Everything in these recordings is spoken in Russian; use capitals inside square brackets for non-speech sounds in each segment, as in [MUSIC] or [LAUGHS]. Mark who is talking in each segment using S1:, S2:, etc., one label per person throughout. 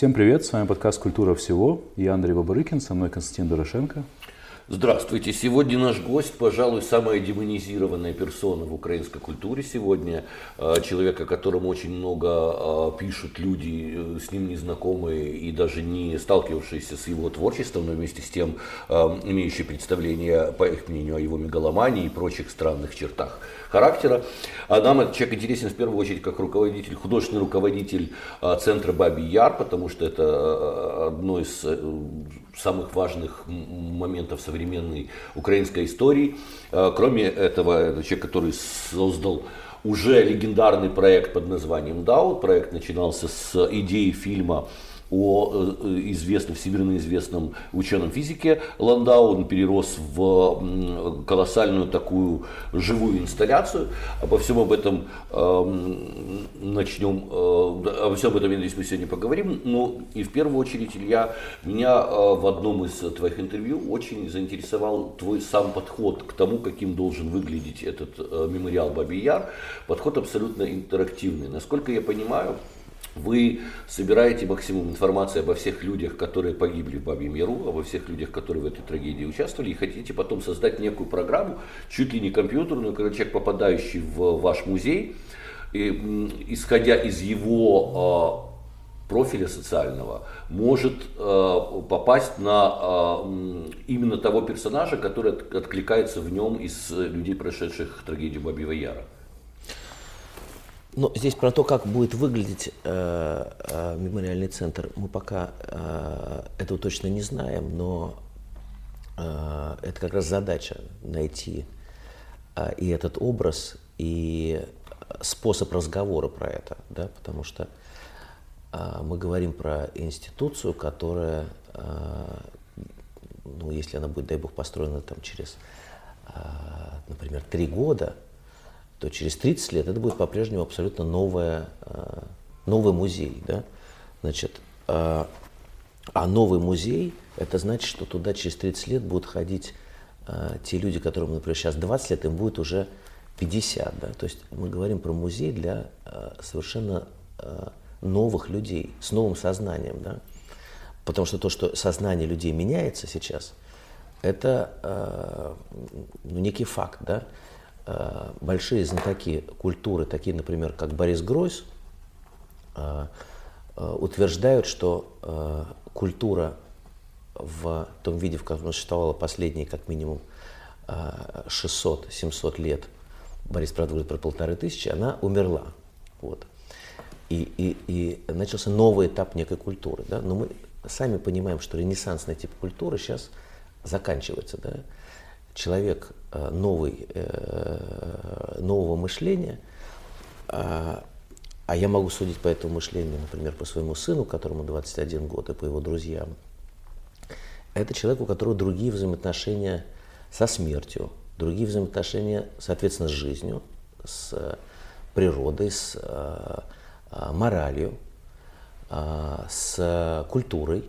S1: Всем привет, с вами подкаст «Культура всего». Я Андрей Бабарыкин, со мной Константин Дорошенко.
S2: Здравствуйте. Сегодня наш гость, пожалуй, самая демонизированная персона в украинской культуре сегодня. А, человек, о котором очень много а, пишут люди, э, с ним незнакомые и даже не сталкивавшиеся с его творчеством, но вместе с тем имеющие представление, по их мнению, о его мегаломании и прочих странных чертах характера. А нам этот человек интересен в первую очередь как руководитель, художественный руководитель центра Бабий Яр, потому что это одно из э, самых важных моментов современной украинской истории. Э, кроме этого, это человек, который создал уже легендарный проект под названием «Дау». Проект начинался с идеи фильма о э, известном, всемирно известном ученом физике Ландау. Он перерос в колоссальную такую живую инсталляцию. Обо всем об этом э, начнем, э, обо всем об этом, я надеюсь, мы сегодня поговорим. Ну и в первую очередь, Илья, меня э, в одном из твоих интервью очень заинтересовал твой сам подход к тому, каким должен выглядеть этот мемориал Бабий Яр. Подход абсолютно интерактивный. Насколько я понимаю, вы собираете максимум информации обо всех людях, которые погибли в Бабьем Яру, обо всех людях, которые в этой трагедии участвовали, и хотите потом создать некую программу, чуть ли не компьютерную, когда человек, попадающий в ваш музей, и, исходя из его э, профиля социального, может э, попасть на э, именно того персонажа, который откликается в нем из людей, прошедших трагедию Бабьего Яра.
S3: Но здесь про то, как будет выглядеть э, э, мемориальный центр, мы пока э, этого точно не знаем, но это как раз задача найти и этот образ, и способ разговора про это, да, потому что мы говорим про институцию, которая, ну, если она будет, дай бог, построена там через, например, три года, то через 30 лет это будет по-прежнему абсолютно новая, э, новый музей. Да? Значит, э, а новый музей, это значит, что туда через 30 лет будут ходить э, те люди, которым, например, сейчас 20 лет, им будет уже 50. Да? То есть мы говорим про музей для совершенно новых людей, с новым сознанием. Да? Потому что то, что сознание людей меняется сейчас, это ну, некий факт. Да? Э, большие знатоки культуры, такие, например, как Борис Гройс, э, э, утверждают, что культура в том виде, в котором существовала последние как минимум 600-700 лет, Борис, правда, говорит про полторы тысячи, она умерла. Вот. И, и, и начался новый этап некой культуры. Да? Но мы сами понимаем, что ренессансный тип культуры сейчас заканчивается. Да? Человек э, новый, э, нового мышления, а, а я могу судить по этому мышлению, например, по своему сыну, которому 21 год, и по его друзьям, это человек, у которого другие взаимоотношения со смертью, другие взаимоотношения, соответственно, с жизнью, с природой, с э, моралью, с культурой.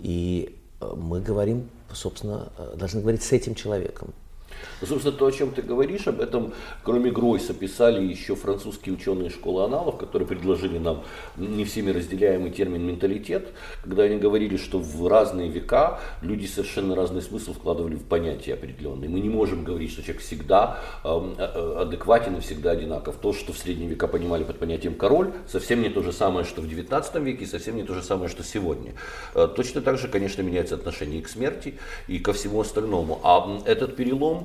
S3: И мы говорим собственно, э, должны говорить с этим человеком.
S2: Ну, собственно, то, о чем ты говоришь, об этом, кроме Гройса, писали еще французские ученые школы аналов, которые предложили нам не всеми разделяемый термин менталитет, когда они говорили, что в разные века люди совершенно разный смысл вкладывали в понятия определенные. Мы не можем говорить, что человек всегда эм, э, э, адекватен и всегда одинаков. То, что в средние века понимали под понятием король, совсем не то же самое, что в 19 веке, и совсем не то же самое, что сегодня. Э, точно так же, конечно, меняется отношение и к смерти, и ко всему остальному. А этот перелом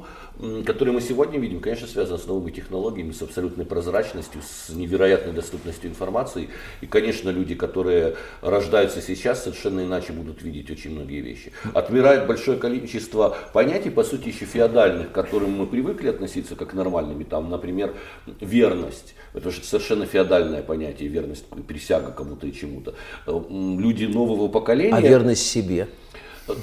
S2: который мы сегодня видим, конечно, связан с новыми технологиями, с абсолютной прозрачностью, с невероятной доступностью информации. И, конечно, люди, которые рождаются сейчас, совершенно иначе будут видеть очень многие вещи. Отмирает большое количество понятий, по сути, еще феодальных, к которым мы привыкли относиться как нормальными. Там, например, верность. Это же совершенно феодальное понятие, верность, присяга кому-то и чему-то. Люди нового поколения... А
S3: верность себе?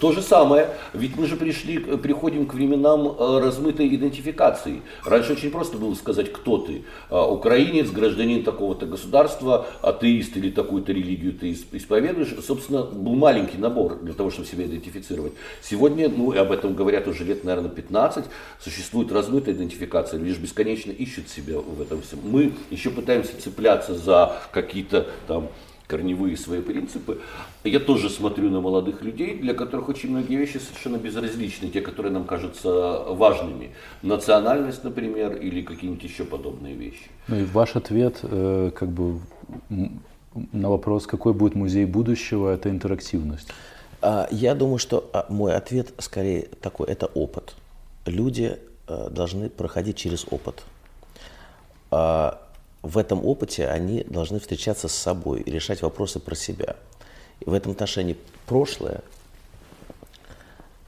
S2: То же самое, ведь мы же пришли, приходим к временам э, размытой идентификации. Раньше очень просто было сказать, кто ты. А, украинец, гражданин такого-то государства, атеист или такую-то религию ты исповедуешь. Собственно, был маленький набор для того, чтобы себя идентифицировать. Сегодня, ну и об этом говорят уже лет, наверное, 15, существует размытая идентификация. Люди бесконечно ищут себя в этом всем. Мы еще пытаемся цепляться за какие-то там корневые свои принципы. Я тоже смотрю на молодых людей, для которых очень многие вещи совершенно безразличны, те, которые нам кажутся важными. Национальность, например, или какие-нибудь еще подобные вещи.
S1: Ну и ваш ответ, э, как бы на вопрос, какой будет музей будущего, это интерактивность.
S3: А, я думаю, что а, мой ответ скорее такой, это опыт. Люди э, должны проходить через опыт. В этом опыте они должны встречаться с собой и решать вопросы про себя. И в этом отношении прошлое,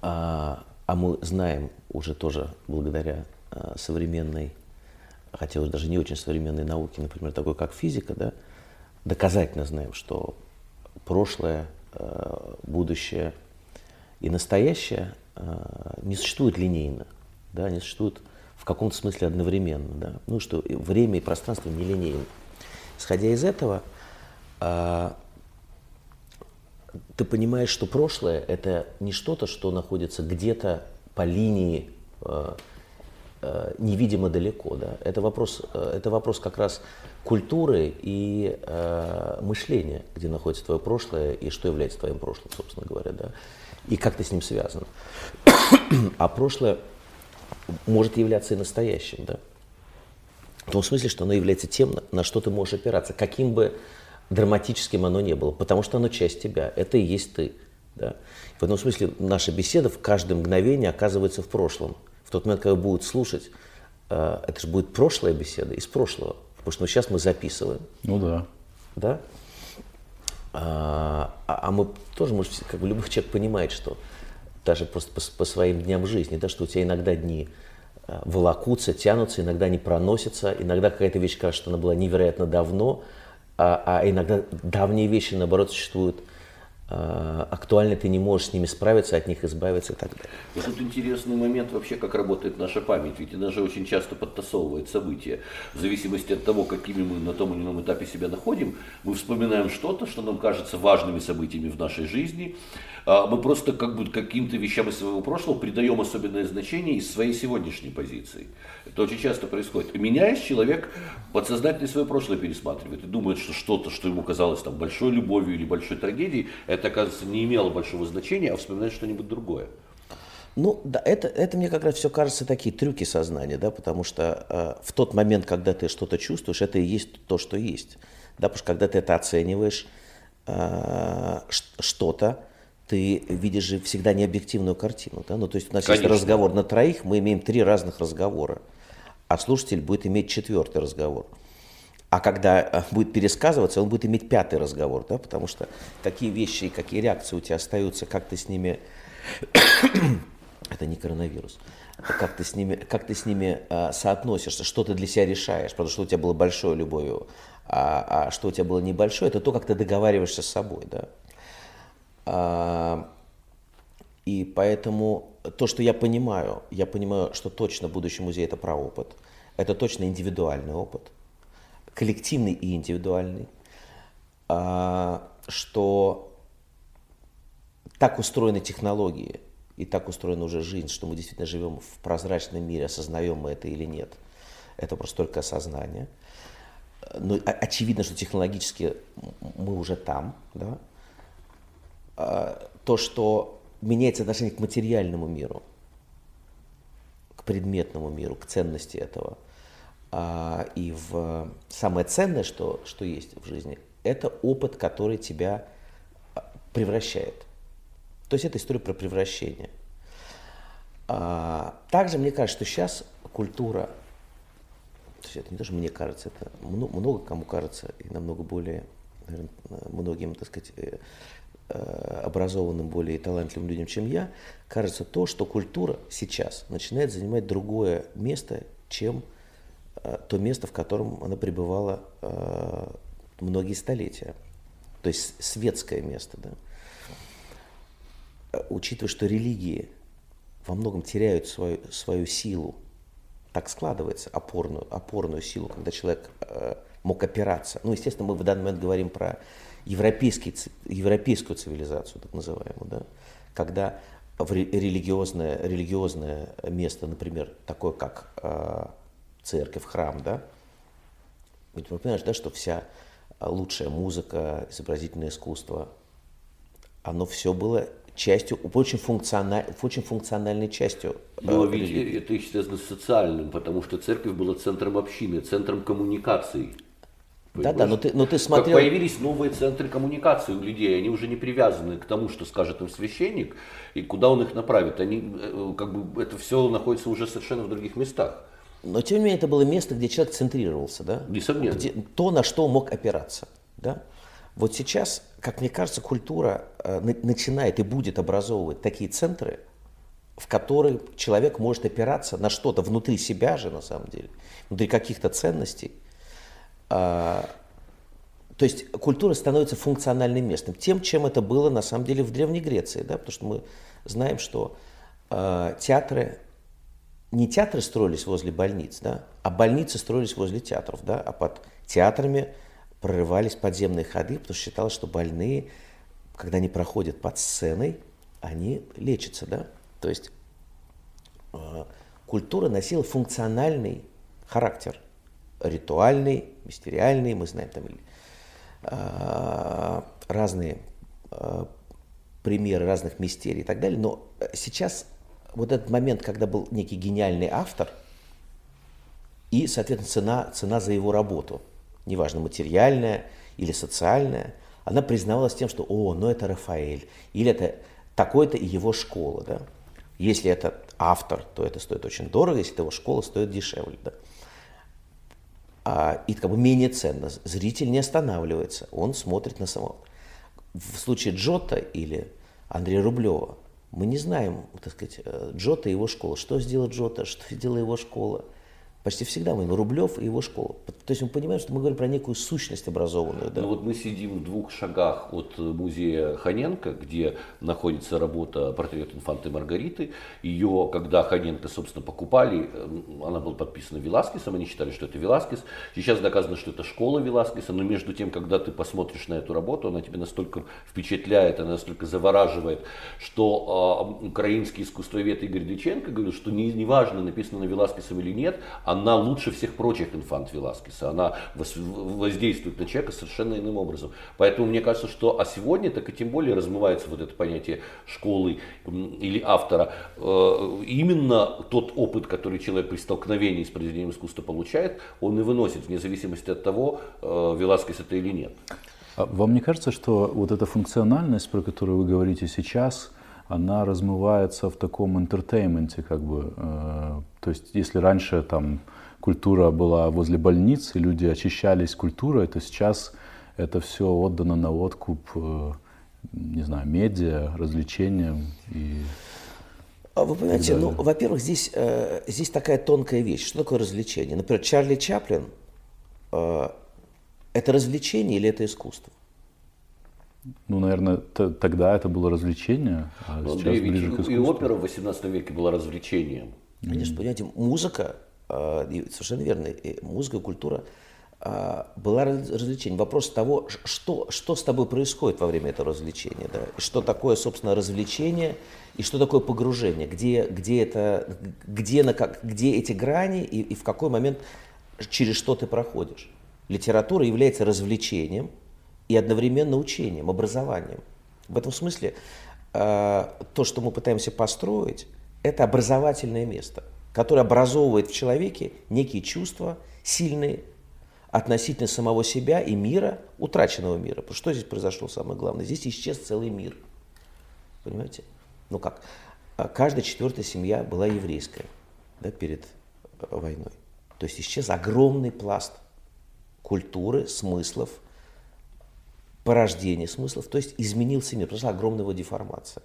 S3: а, а мы знаем уже тоже благодаря а, современной, хотя уже даже не очень современной науке, например, такой как физика, да, доказательно знаем, что прошлое, а, будущее и настоящее а, не существуют линейно, да, не существуют каком-то смысле одновременно. Да? Ну, что время и пространство нелинейны. Исходя из этого, а, ты понимаешь, что прошлое – это не что-то, что находится где-то по линии а, а, невидимо далеко. Да? Это, вопрос, это вопрос как раз культуры и а, мышления, где находится твое прошлое и что является твоим прошлым, собственно говоря. Да? И как ты с ним связан. а прошлое может являться и настоящим, да? В том смысле, что оно является тем, на что ты можешь опираться, каким бы драматическим оно не было, потому что оно часть тебя, это и есть ты. Да? В этом смысле наша беседа в каждое мгновение оказывается в прошлом. В тот момент, когда будут слушать, э, это же будет прошлая беседа из прошлого, потому что ну, сейчас мы записываем.
S1: Ну да.
S3: Да? А, а, а мы тоже, может, как бы любой человек понимает, что даже просто по, по своим дням жизни, да, что у тебя иногда дни э, волокутся, тянутся, иногда не проносятся, иногда какая-то вещь кажется, что она была невероятно давно, а, а иногда давние вещи, наоборот, существуют Э, актуальны, ты не можешь с ними справиться, от них избавиться и так далее.
S2: И тут интересный момент вообще, как работает наша память. Ведь она же очень часто подтасовывает события. В зависимости от того, какими мы на том или ином этапе себя находим, мы вспоминаем что-то, что нам кажется важными событиями в нашей жизни. А мы просто как бы каким-то вещам из своего прошлого придаем особенное значение из своей сегодняшней позиции. Это очень часто происходит. И меняясь, человек подсознательно свое прошлое пересматривает и думает, что что-то, что ему казалось там большой любовью или большой трагедией, это, оказывается, не имело большого значения, а вспоминает что-нибудь другое.
S3: Ну, да, это, это мне как раз все кажется такие трюки сознания, да, потому что э, в тот момент, когда ты что-то чувствуешь, это и есть то, что есть. Да, потому что когда ты это оцениваешь, э, что-то, ты видишь же всегда необъективную картину. Да? Ну, то есть у нас Конечно. есть разговор на троих, мы имеем три разных разговора, а слушатель будет иметь четвертый разговор. А когда э, будет пересказываться, он будет иметь пятый разговор, да, потому что какие вещи и какие реакции у тебя остаются, как ты с ними... [COUGHS] Это не коронавирус. Как ты с ними, как ты с ними э, соотносишься, что ты для себя решаешь, потому что у тебя было большое любовью, а, а что у тебя было небольшое, это то, как ты договариваешься с собой, да. А, и поэтому то, что я понимаю, я понимаю, что точно будущий музей это про опыт. Это точно индивидуальный опыт, коллективный и индивидуальный. А, что так устроены технологии и так устроена уже жизнь, что мы действительно живем в прозрачном мире, осознаем мы это или нет. Это просто только осознание. Но очевидно, что технологически мы уже там, да, а, то, что меняется отношение к материальному миру, к предметному миру, к ценности этого. А, и в самое ценное, что, что есть в жизни, это опыт, который тебя а, превращает. То есть это история про превращение. Также мне кажется, что сейчас культура, то есть это не то, что мне кажется, это много кому кажется, и намного более, наверное, многим, так сказать, э, Э, образованным, более талантливым людям, чем я, кажется то, что культура сейчас начинает занимать другое место, чем то место, в котором она пребывала э, многие столетия. То есть светское место. Да? Учитывая, что религии во многом теряют свою, свою силу, так складывается, опорную, опорную силу, когда человек мог опираться. Ну, естественно, мы в данный момент говорим про европейский, европейскую цивилизацию, так называемую, да, когда в религиозное, религиозное место, например, такое как э, церковь, храм, да, ведь вы понимаете, да, что вся лучшая музыка, изобразительное искусство, оно все было частью, очень, функциональ, очень функциональной частью.
S2: Но э, ведь религии. это с социальным, потому что церковь была центром общины, центром коммуникаций.
S3: Да, да, но ты, но ты смотрел...
S2: Как появились новые центры коммуникации у людей, они уже не привязаны к тому, что скажет им священник, и куда он их направит. Они, э, как бы, это все находится уже совершенно в других местах.
S3: Но тем не менее это было место, где человек центрировался, да?
S2: Несомненно.
S3: Где, то, на что мог опираться, да? Вот сейчас, как мне кажется, культура э, начинает и будет образовывать такие центры, в которые человек может опираться на что-то внутри себя же, на самом деле, внутри каких-то ценностей. А, то есть культура становится функциональным местом, тем, чем это было на самом деле в Древней Греции, да, потому что мы знаем, что э, театры не театры строились возле больниц, да, а больницы строились возле театров, да, а под театрами прорывались подземные ходы, потому что считалось, что больные, когда они проходят под сценой, они лечатся, да. То есть э, культура носила функциональный характер, ритуальный, мистериальный, мы знаем там э, разные э, примеры разных мистерий и так далее, но сейчас вот этот момент, когда был некий гениальный автор, и, соответственно, цена, цена за его работу, неважно, материальная или социальная, она признавалась тем, что, о, ну это Рафаэль, или это такой-то и его школа, да. Если это автор, то это стоит очень дорого, если это его школа, стоит дешевле, да. А, и как бы менее ценно. Зритель не останавливается, он смотрит на самого. В случае Джота или Андрея Рублева мы не знаем, так сказать, э, Джота и его школа. Что сделал Джота, что сделала его школа – Почти всегда мы Рублев и его школа. То есть мы понимаем, что мы говорим про некую сущность образованную. Да?
S2: Ну вот мы сидим в двух шагах от музея Ханенко, где находится работа портрет инфанты Маргариты. Ее, когда Ханенко, собственно, покупали, она была подписана Веласкесом, они считали, что это Веласкес. Сейчас доказано, что это школа Веласкеса, но между тем, когда ты посмотришь на эту работу, она тебя настолько впечатляет, она настолько завораживает, что э, украинский искусствовед Игорь Дыченко говорил, что не, не написано на Веласкесом или нет, она лучше всех прочих инфант Веласкеса. Она воздействует на человека совершенно иным образом. Поэтому мне кажется, что а сегодня так и тем более размывается вот это понятие школы или автора. Э, именно тот опыт, который человек при столкновении с произведением искусства получает, он и выносит, вне зависимости от того, э, Веласкес это или нет.
S1: А вам не кажется, что вот эта функциональность, про которую вы говорите сейчас, она размывается в таком entertainment е, как бы. Э, то есть, если раньше там культура была возле больниц, и люди очищались культурой, то сейчас это все отдано на откуп, э, не знаю, медиа, развлечениям и
S3: а вы понимаете, ну, во-первых, здесь, э, здесь такая тонкая вещь. Что такое развлечение? Например, Чарли Чаплин э, – это развлечение или это искусство?
S1: Ну, наверное, тогда это было развлечение, а
S2: ну, сейчас ближе к искусству. И опера в 18 веке была развлечением.
S3: Конечно, mm. понимаете, музыка, э, совершенно верно, музыка, культура э, была развлечением. Вопрос того, что, что с тобой происходит во время этого развлечения, да? что такое, собственно, развлечение, и что такое погружение, где, где, это, где, на, как, где эти грани и, и в какой момент через что ты проходишь. Литература является развлечением – и одновременно учением, образованием. В этом смысле э, то, что мы пытаемся построить, это образовательное место, которое образовывает в человеке некие чувства сильные относительно самого себя и мира, утраченного мира. Потому что здесь произошло самое главное? Здесь исчез целый мир. Понимаете? Ну как? А каждая четвертая семья была еврейская да, перед э, войной. То есть исчез огромный пласт культуры, смыслов, порождение смыслов, то есть изменился мир, произошла огромная его деформация.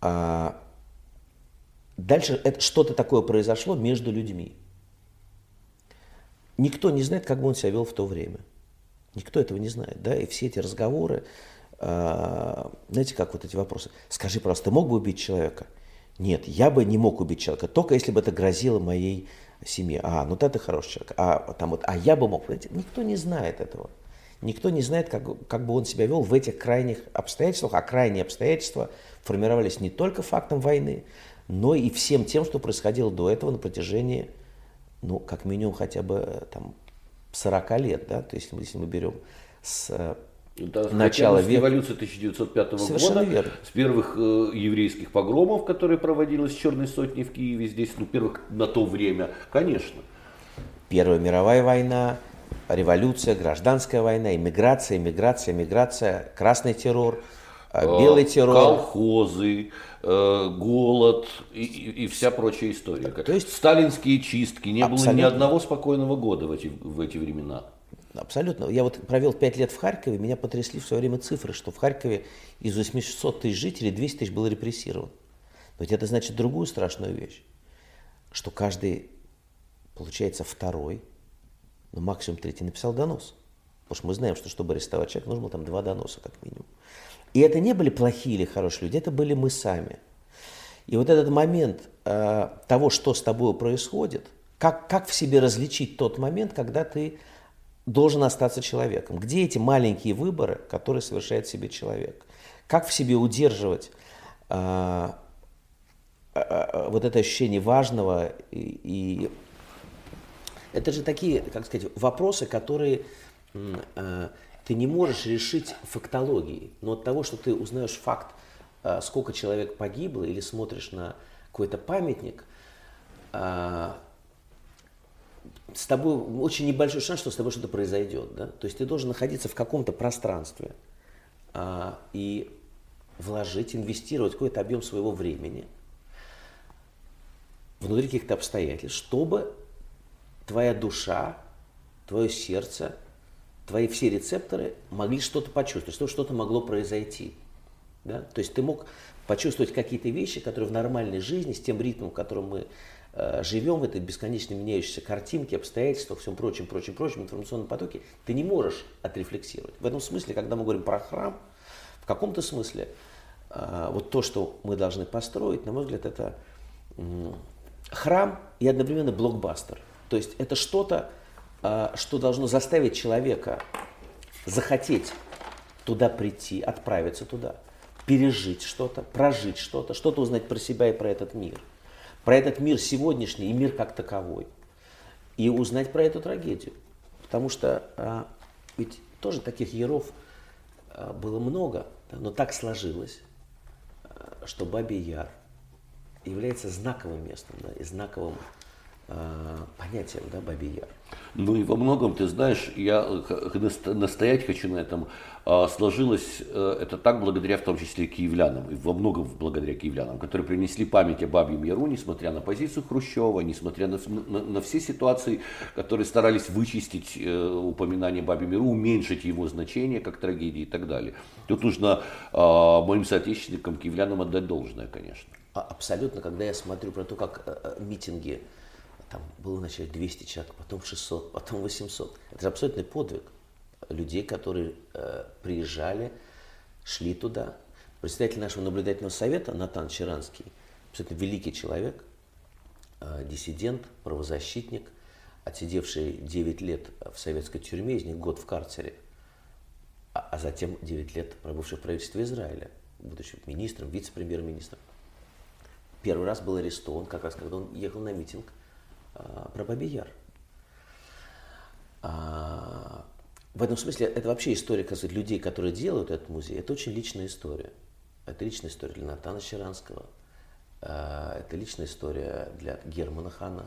S3: А дальше это, что-то такое произошло между людьми. Никто не знает, как бы он себя вел в то время. Никто этого не знает, да, и все эти разговоры, а, знаете, как вот эти вопросы. Скажи, просто, ты мог бы убить человека? Нет, я бы не мог убить человека, только если бы это грозило моей семье. А, ну ты хороший человек. А, там вот, а я бы мог. Понимаете? Никто не знает этого. Никто не знает, как, как бы он себя вел в этих крайних обстоятельствах, а крайние обстоятельства формировались не только фактом войны, но и всем тем, что происходило до этого на протяжении, ну, как минимум, хотя бы там 40 лет, да, то есть если мы берем с
S2: да, начала века. революции 1905 Совершенно года, верно. с первых э, еврейских погромов, которые проводились в Черной сотне в Киеве, здесь, ну, первых на то время, конечно.
S3: Первая мировая война, революция, гражданская война, иммиграция, иммиграция, иммиграция, красный террор, э, э, белый террор.
S2: Колхозы, э, голод и, и, и вся прочая история. То есть сталинские чистки, не абсолютно. было ни одного спокойного года в эти, в эти времена.
S3: Абсолютно. Я вот провел 5 лет в Харькове, меня потрясли в свое время цифры, что в Харькове из 800 тысяч жителей 200 тысяч было репрессировано. Но ведь это значит другую страшную вещь, что каждый, получается, второй, ну максимум третий написал донос. Потому что мы знаем, что чтобы арестовать человека, нужно было там два доноса как минимум. И это не были плохие или хорошие люди, это были мы сами. И вот этот момент э, того, что с тобой происходит, как, как в себе различить тот момент, когда ты должен остаться человеком. Где эти маленькие выборы, которые совершает себе человек? Как в себе удерживать э, э, вот это ощущение важного и, и это же такие, как сказать, вопросы, которые э, ты не можешь решить фактологией, но от того, что ты узнаешь факт, э, сколько человек погибло, или смотришь на какой-то памятник, э, с тобой очень небольшой шанс, что с тобой что-то произойдет. Да? То есть ты должен находиться в каком-то пространстве а, и вложить, инвестировать какой-то объем своего времени внутри каких-то обстоятельств, чтобы твоя душа, твое сердце, твои все рецепторы могли что-то почувствовать, чтобы что-то могло произойти. Да? То есть ты мог почувствовать какие-то вещи, которые в нормальной жизни, с тем ритмом, в котором мы Э, живем в этой бесконечно меняющейся картинке, обстоятельствах, всем прочем, прочем, прочем информационном потоке, ты не можешь отрефлексировать. В этом смысле, когда мы говорим про храм, в каком-то смысле э, вот то, что мы должны построить, на мой взгляд, это храм и одновременно блокбастер. То есть это что-то, э, что должно заставить человека захотеть туда прийти, отправиться туда, пережить что-то, прожить что-то, что-то узнать про себя и про этот мир – про этот мир сегодняшний и мир как таковой. И узнать про эту трагедию. Потому что а, ведь тоже таких яров а, было много, но так сложилось, а, что Бабий Яр является знаковым местом да, и знаковым а, понятием да, Бабий Яр.
S2: Ну и во многом, ты знаешь, я настоять хочу на этом, а, сложилось э, это так благодаря в том числе киевлянам, и во многом благодаря киевлянам, которые принесли память о Бабьем Яру, несмотря на позицию Хрущева, несмотря на, на, на все ситуации, которые старались вычистить э, упоминание Бабьем Яру, уменьшить его значение как трагедии и так далее. Тут нужно а, моим соотечественникам, киевлянам отдать должное, конечно.
S3: А, абсолютно, когда я смотрю про то, как э, митинги там было вначале 200 человек, потом 600, потом 800. Это же абсолютный подвиг людей, которые э, приезжали, шли туда. Представитель нашего наблюдательного совета Натан Чаранский, абсолютно великий человек, э, диссидент, правозащитник, отсидевший 9 лет в советской тюрьме, из них год в карцере, а, а затем 9 лет пробывший в правительстве Израиля, будучи министром, вице-премьер-министром. Первый раз был арестован, как раз когда он ехал на митинг а, про Бабий Яр. А, в этом смысле это вообще история, сказать, людей, которые делают этот музей. Это очень личная история. Это личная история для Натана Щеранского. А, это личная история для Германа Хана.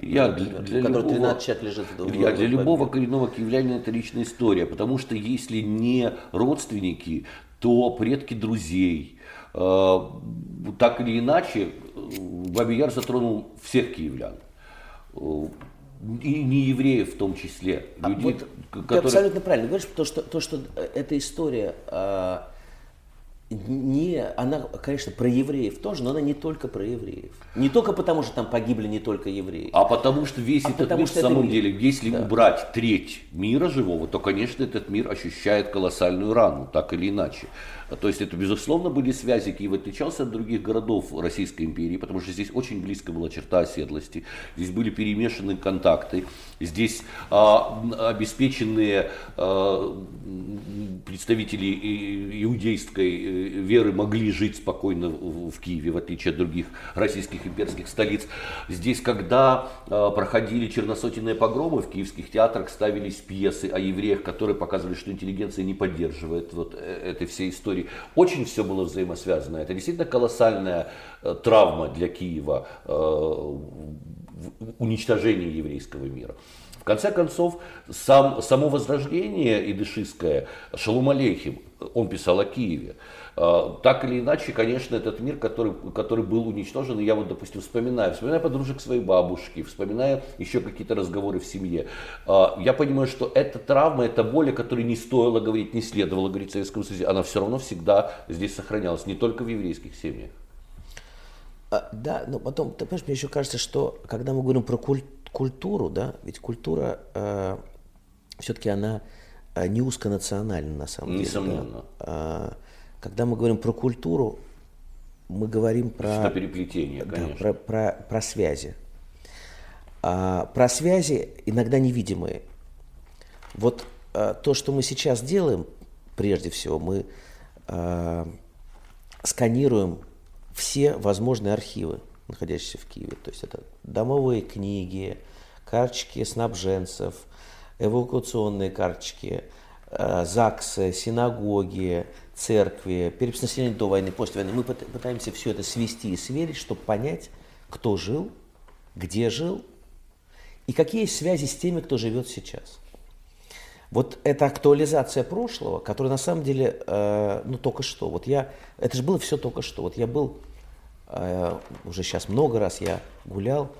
S2: Я для, для любого, 13 человек лежит в, я, для любого коренного киевлянина это личная история, потому что если не родственники, то предки друзей. Так или иначе, Бабий Яр затронул всех киевлян и не евреев в том числе.
S3: А людей, вот которые... Ты абсолютно правильно говоришь, то что, то, что эта история а, не, она, конечно, про евреев тоже, но она не только про евреев. Не только потому, что там погибли не только евреи.
S2: А потому что весь а этот мир, в самом мир. деле, если да. убрать треть мира живого, то, конечно, этот мир ощущает колоссальную рану, так или иначе. То есть это, безусловно, были связи. Киев отличался от других городов Российской империи, потому что здесь очень близко была черта оседлости. Здесь были перемешаны контакты. Здесь а, обеспеченные а, представители иудейской э, веры могли жить спокойно в Киеве, в отличие от других российских имперских столиц. Здесь, когда а, проходили черносотенные погромы, в киевских театрах ставились пьесы о евреях, которые показывали, что интеллигенция не поддерживает вот э, этой всей истории. Очень все было взаимосвязано. Это действительно колоссальная э, травма для Киева, уничтожение еврейского мира. В конце концов, сам, само возрождение идышистское, Шалум Алейхим, он писал о Киеве. А, так или иначе, конечно, этот мир, который, который был уничтожен, я вот, допустим, вспоминаю, вспоминаю подружек своей бабушки, вспоминаю еще какие-то разговоры в семье. А, я понимаю, что эта травма, эта боль, о которой не стоило говорить, не следовало говорить в Советском Союзе, она все равно всегда здесь сохранялась, не только в еврейских семьях.
S3: А, да, но потом, ты понимаешь, мне еще кажется, что когда мы говорим про культуру, культуру, да, ведь культура э, все-таки она э, не узконациональна на самом
S2: Несомненно. деле. Да.
S3: А, когда мы говорим про культуру, мы говорим про...
S2: переплетение, конечно.
S3: Да, про, про, про связи. А, про связи иногда невидимые. Вот а, то, что мы сейчас делаем, прежде всего, мы а, сканируем все возможные архивы находящиеся в Киеве. То есть это домовые книги, карточки снабженцев, эвакуационные карточки, э, ЗАГСы, синагоги, церкви, перепись населения до войны, после войны. Мы пытаемся все это свести и сверить, чтобы понять, кто жил, где жил и какие связи с теми, кто живет сейчас. Вот эта актуализация прошлого, которая на самом деле, э, ну только что, вот я, это же было все только что. Вот я был Э, уже сейчас много раз я гулял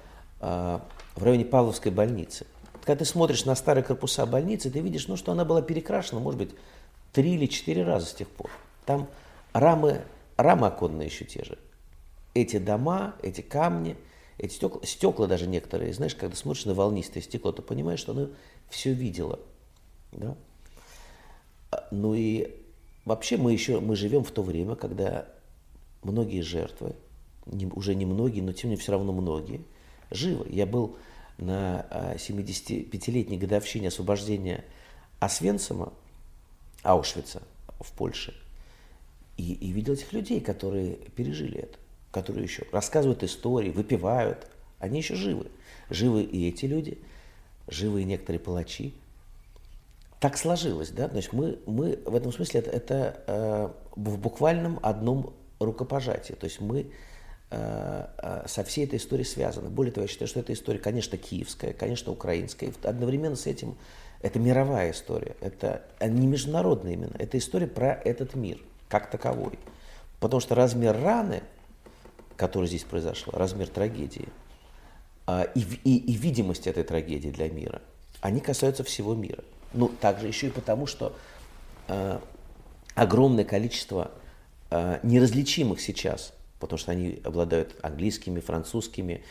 S3: э, в районе Павловской больницы. Когда ты смотришь на старые корпуса больницы, ты видишь, ну, что она была перекрашена, может быть, три или четыре раза с тех пор. Там рамы, рамы оконные еще те же. Эти дома, эти камни, эти стекла, стекла даже некоторые, знаешь, когда смотришь на волнистое стекло, ты понимаешь, что оно все видело. Да? А, ну и вообще мы еще мы живем в то время, когда многие жертвы не, уже не многие, но тем не менее все равно многие, живы. Я был на 75-летней а, годовщине освобождения Освенцима, Аушвица в Польше, и, и видел этих людей, которые пережили это, которые еще рассказывают истории, выпивают, они еще живы. Живы и эти люди, живы и некоторые палачи. Так сложилось, да, то есть мы, мы в этом смысле это, это э, в буквальном одном рукопожатии, то есть мы Э, э, со всей этой историей связано. Более того, я считаю, что эта история, конечно, киевская, конечно, украинская. И одновременно с этим это мировая история. Это не международная именно. Это история про этот мир как таковой. Потому что размер раны, который здесь произошла, размер трагедии а, и, и, и видимость этой трагедии для мира, они касаются всего мира. Ну, также еще и потому, что э, огромное количество э, неразличимых сейчас потому что они обладают английскими, французскими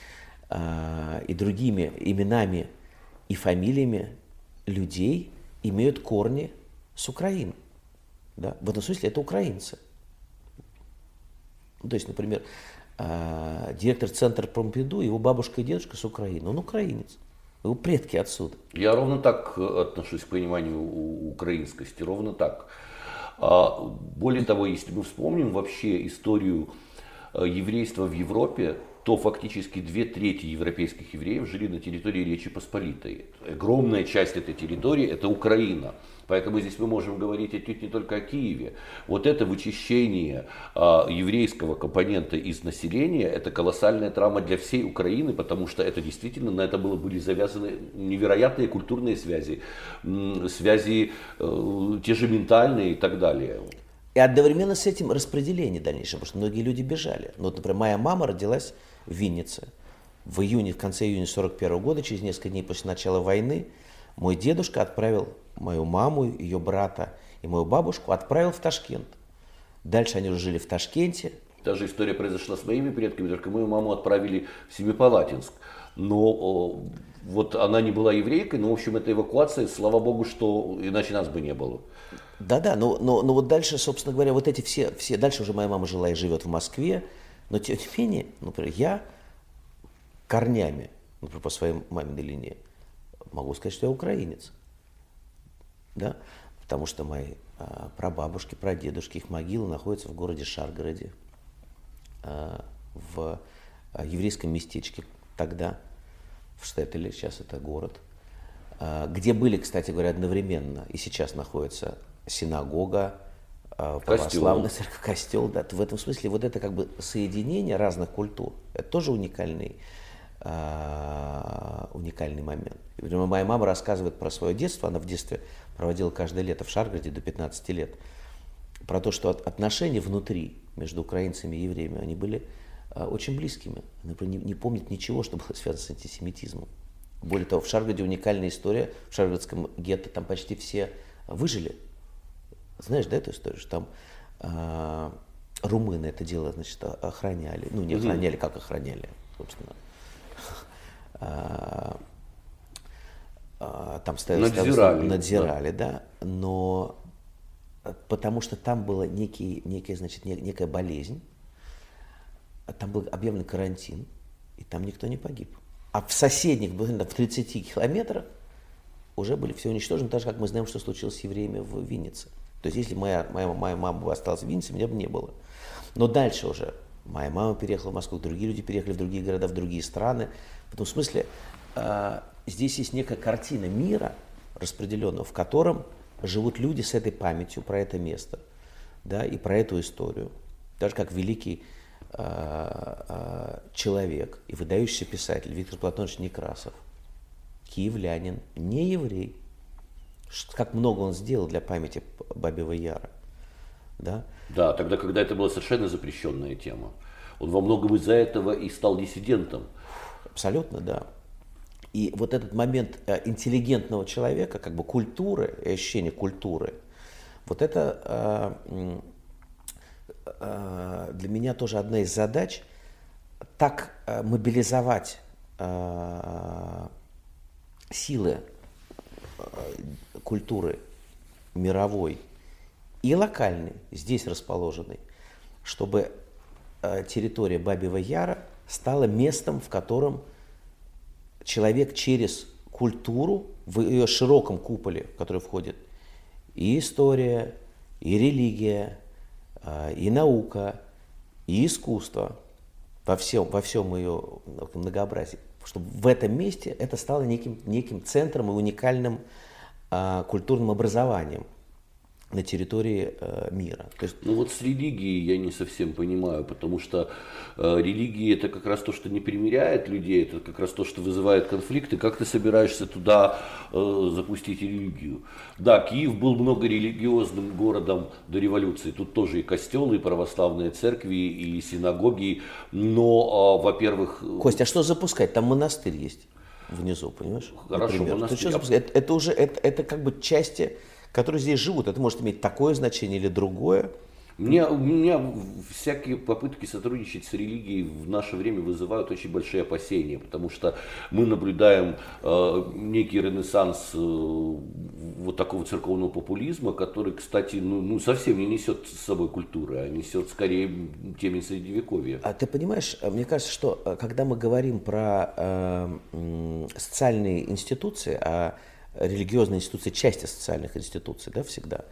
S3: э, и другими именами и фамилиями людей, имеют корни с Украины. Да? В этом смысле это украинцы. Ну, то есть, например, э, директор центра Помпиду, его бабушка и дедушка с Украины, он украинец. Его предки отсюда.
S2: Я ровно так отношусь к пониманию украинскости, ровно так. А, более того, если мы вспомним вообще историю Э, еврейства в Европе, то фактически две трети европейских евреев жили на территории Речи Посполитой. Огромная часть этой территории – это Украина. Поэтому здесь мы можем говорить отнюдь не только о Киеве. Вот это вычищение а, еврейского компонента из населения, это колоссальная травма для всей Украины, потому что это действительно, на это было, были завязаны невероятные культурные связи, связи э, те же ментальные и так далее.
S3: И одновременно с этим распределение дальнейшее, потому что многие люди бежали. Ну, вот, например, моя мама родилась в Виннице. В июне, в конце июня 41 года, через несколько дней после начала войны, мой дедушка отправил мою маму, ее брата и мою бабушку отправил в Ташкент. Дальше они уже жили в Ташкенте.
S2: Та же история произошла с моими предками, только мою маму отправили в Семипалатинск. Но вот она не была еврейкой, но, в общем, эта эвакуация, слава богу, что иначе нас бы не было.
S3: Да-да, но, но, но вот дальше, собственно говоря, вот эти все, все, дальше уже моя мама жила и живет в Москве, но тем не менее, например, я корнями, например, по своей маминой линии, могу сказать, что я украинец. Да? Потому что мои а, прабабушки, прадедушки, их могилы находятся в городе Шаргороде, а, в а, еврейском местечке тогда, в Штеттеле, сейчас это город, а, где были, кстати говоря, одновременно и сейчас находится синагога, а, православная церковь, костел. Да, в этом смысле вот это как бы соединение разных культур, это тоже уникальный, э, уникальный момент. И, моя мама рассказывает про свое детство, она в детстве проводила каждое лето в Шаргороде до 15 лет, про то, что отношения внутри между украинцами и евреями, они были э, очень близкими. Она не, не помнит ничего, что было связано с антисемитизмом. Более того, в Шаргороде уникальная история, в Шаргородском гетто там почти все выжили, знаешь, да, эту историю, что там э, румыны это дело, значит, охраняли. Ну, не охраняли, как охраняли, собственно. А, а, там стояли, надзирали, надзирали да. да, но потому что там была некий, некая, значит, некая болезнь, там был объявлен карантин, и там никто не погиб. А в соседних, [LAUGHS] в 30 километрах уже были все уничтожены, так же, как мы знаем, что случилось с евреями в Виннице. То есть если моя, моя, моя мама бы осталась в Виннице, меня бы не было. Но дальше уже моя мама переехала в Москву, другие люди переехали в другие города, в другие страны. В этом смысле э, здесь есть некая картина мира распределенного, в котором живут люди с этой памятью про это место да, и про эту историю. Даже как великий э, э, человек и выдающийся писатель Виктор Платонович Некрасов, киевлянин, не еврей, как много он сделал для памяти Бабьего Яра. Да?
S2: да, тогда, когда это была совершенно запрещенная тема. Он во многом из-за этого и стал диссидентом.
S3: Абсолютно, да. И вот этот момент э, интеллигентного человека, как бы культуры, ощущение культуры, вот это э, э, для меня тоже одна из задач, так мобилизовать силы культуры мировой и локальной, здесь расположенной, чтобы э, территория Бабьего Яра стала местом, в котором человек через культуру в ее широком куполе, в который входит и история, и религия, э, и наука, и искусство во всем, во всем ее многообразии, чтобы в этом месте это стало неким, неким центром и уникальным а, культурным образованием на территории э, мира.
S2: То есть... Ну вот с религией я не совсем понимаю, потому что э, религия это как раз то, что не примиряет людей, это как раз то, что вызывает конфликты. Как ты собираешься туда э, запустить религию? Да, Киев был многорелигиозным городом до революции. Тут тоже и костелы, и православные церкви, и синагоги. Но, э, во-первых...
S3: Костя, а что запускать? Там монастырь есть внизу, понимаешь?
S2: Хорошо, Например. монастырь.
S3: Это, это уже это, это как бы части, которые здесь живут. Это может иметь такое значение или другое.
S2: Мне, у меня всякие попытки сотрудничать с религией в наше время вызывают очень большие опасения, потому что мы наблюдаем э, некий ренессанс э, вот такого церковного популизма, который, кстати, ну, ну, совсем не несет с собой культуры, а несет скорее темень средневековья.
S3: А ты понимаешь, э, мне кажется, что э, когда мы говорим про э, социальные институции, а религиозные институции части социальных институций, да, всегда,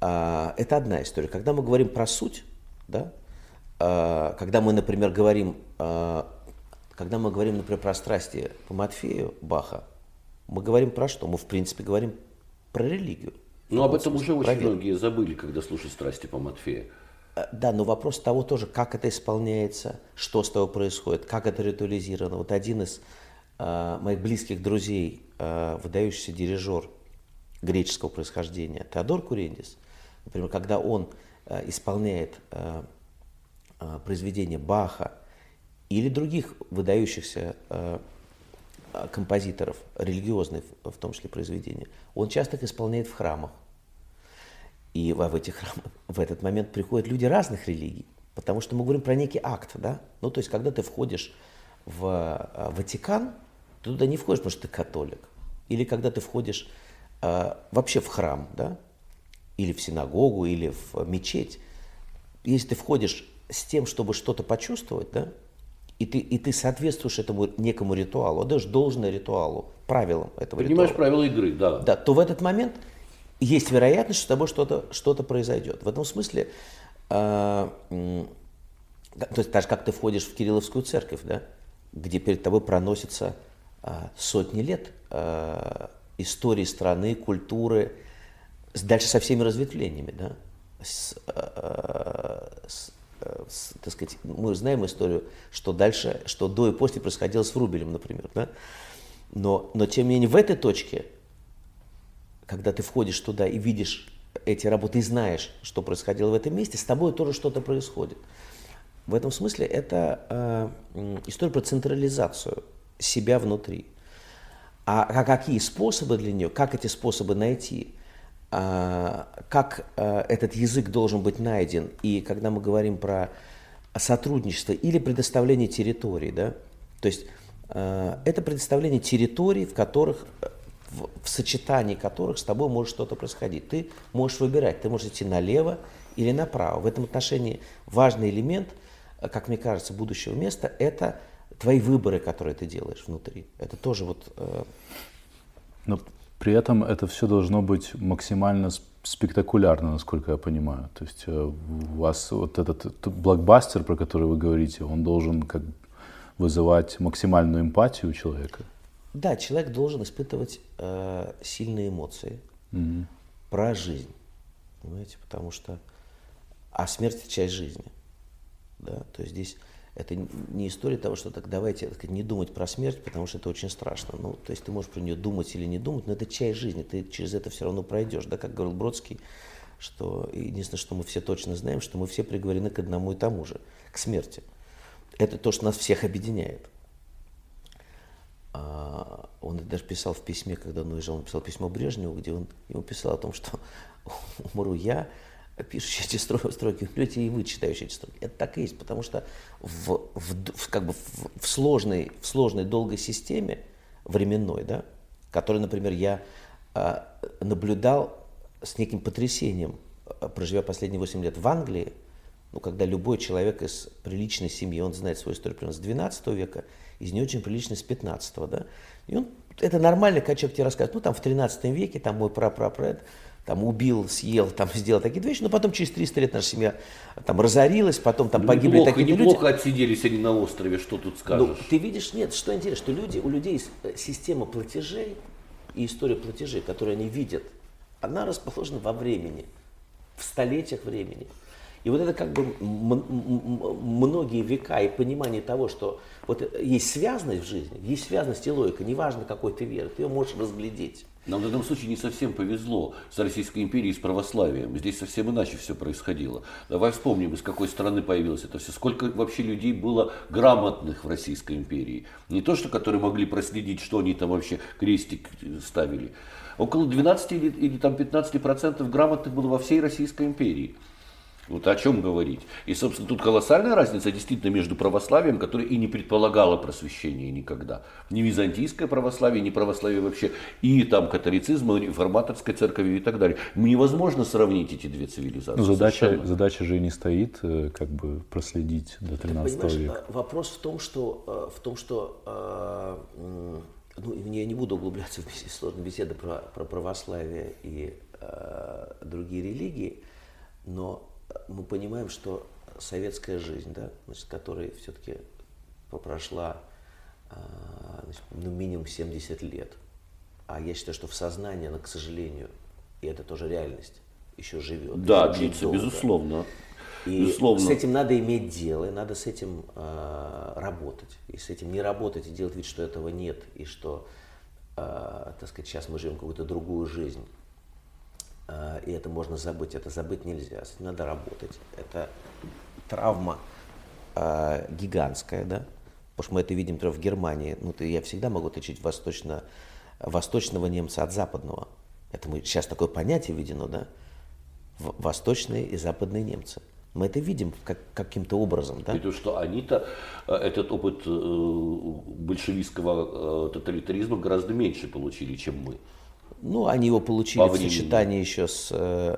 S3: а, это одна история. Когда мы говорим про суть, да, а, когда мы, например, говорим, а, когда мы говорим, например, про страсти по Матфею Баха, мы говорим про что? Мы, в принципе, говорим про религию.
S2: Ну, об этом уже очень многие забыли, когда слушают страсти по Матфею.
S3: Да, но вопрос того тоже, как это исполняется, что с того происходит, как это ритуализировано. Вот один из моих близких друзей, э, выдающийся дирижер греческого происхождения, Теодор Курендис, Например, когда он э, исполняет произведения Баха или других выдающихся композиторов, религиозных в том числе произведения, он часто их исполняет в храмах. И в этих храмах в этот момент приходят люди разных религий, потому что мы говорим про некий акт, да? Ну, то есть, когда ты входишь в Ватикан, ты туда не входишь, потому что ты католик. Или когда ты входишь вообще в храм, да? или в синагогу, или в мечеть, если ты входишь с тем, чтобы что-то почувствовать, да, и ты, и ты соответствуешь этому некому ритуалу, отдаешь должное ритуалу, правилам этого
S2: Понимаешь
S3: ритуала.
S2: правила игры, да.
S3: Да, то в этот момент есть вероятность, что с тобой что-то что произойдет. В этом смысле, э, да, то есть даже как ты входишь в Кирилловскую церковь, да, где перед тобой проносятся э, сотни лет э, истории страны, культуры, дальше со всеми разветвлениями, да, с, э, с, с, так сказать, мы знаем историю, что дальше, что до и после происходило с Врубелем, например, да, но, но тем не менее в этой точке когда ты входишь туда и видишь эти работы и знаешь, что происходило в этом месте, с тобой тоже что-то происходит. В этом смысле это э, история про централизацию себя внутри. А, какие способы для нее, как эти способы найти, а, как а, этот язык должен быть найден, и когда мы говорим про сотрудничество или предоставление территорий, да, то есть а, это предоставление территорий, в которых э, в, в сочетании которых с тобой может что-то происходить. Ты можешь выбирать, ты можешь идти налево или направо. В этом отношении важный элемент, э, как мне кажется, будущего места – это твои выборы, которые ты делаешь внутри. Это тоже вот э,
S1: Но при этом это все должно быть максимально спектакулярно, насколько я понимаю. То есть э, у вас вот этот т- блокбастер, про который вы говорите, он должен как вызывать максимальную эмпатию у человека.
S3: Да, человек должен испытывать э, сильные эмоции про жизнь, понимаете, потому что а смерть это часть жизни, да, то есть здесь это не история того, что так давайте так не думать про смерть, потому что это очень страшно. Ну, то есть ты можешь про нее думать или не думать, но это часть жизни, ты через это все равно пройдешь, да, как говорил Бродский, что единственное, что мы все точно знаем, что мы все приговорены к одному и тому же, к смерти. Это то, что нас всех объединяет. А, он даже писал в письме, когда он уезжал, он писал письмо Брежневу, где он ему писал о том, что [LAUGHS] умру я, пишущий эти стро- строки, умрете и вы, читающие эти строки. Это так и есть, потому что в, в как бы в, в сложной, в сложной долгой системе временной, да, которой, например, я а, наблюдал с неким потрясением, а, проживя последние 8 лет в Англии, ну, когда любой человек из приличной семьи, он знает свою историю примерно с 12 века, из не очень приличной с 15 да, и он, это нормально, когда человек тебе рассказывает, ну, там в 13 веке, там мой прапрапред, там убил, съел, там [LAUGHS] сделал такие вещи, но потом через 300 лет наша семья там разорилась, потом там погибли
S2: неплохо,
S3: такие люди.
S2: неплохо отсиделись они на острове, что тут скажешь?
S3: Ну, ты видишь, нет, что интересно, что люди, у людей э, система платежей и история платежей, которую они видят, она расположена во времени, в столетиях времени. И вот это как бы многие века и понимание того, что вот э, есть связность в жизни, есть связность и логика, неважно какой ты веры, ты ее можешь разглядеть.
S2: Нам в данном случае не совсем повезло с Российской империей и с православием. Здесь совсем иначе все происходило. Давай вспомним, из какой страны появилось это все. Сколько вообще людей было грамотных в Российской империи. Не то, что которые могли проследить, что они там вообще крестик ставили. Около 12 или, или там 15 процентов грамотных было во всей Российской империи. Вот о чем говорить. И, собственно, тут колоссальная разница действительно между православием, которое и не предполагало просвещение никогда. Ни византийское православие, ни православие вообще, и там католицизм, и реформаторской церковью и так далее. Невозможно сравнить эти две цивилизации.
S1: Ну, задача,
S2: совершенно.
S1: задача же и не стоит э, как бы проследить до 13
S3: Понимаешь,
S1: века.
S3: э, вопрос в том, что, э, в том, что ну, и я не буду углубляться в бес- сложные беседы про, про православие и э, другие религии, но мы понимаем, что советская жизнь, да, значит, которая все-таки прошла э, значит, ну, минимум 70 лет, а я считаю, что в сознании она, к сожалению, и это тоже реальность, еще живет.
S2: Да, длится, безусловно.
S3: И
S2: безусловно.
S3: с этим надо иметь дело, и надо с этим э, работать. И с этим не работать и делать вид, что этого нет, и что, э, так сказать, сейчас мы живем какую-то другую жизнь. Э, и это можно забыть, это забыть нельзя, надо работать. Это травма э, гигантская, да, потому что мы это видим, например, в Германии. Ну, ты, я всегда могу отличить восточно, восточного немца от западного. Это мы, сейчас такое понятие введено, да, в- восточные и западные немцы. Мы это видим как, каким-то образом, да?
S2: Потому что они-то э, этот опыт э, большевистского э, тоталитаризма гораздо меньше получили, чем мы.
S3: Ну, они его получили
S2: По
S3: в сочетании еще с, э,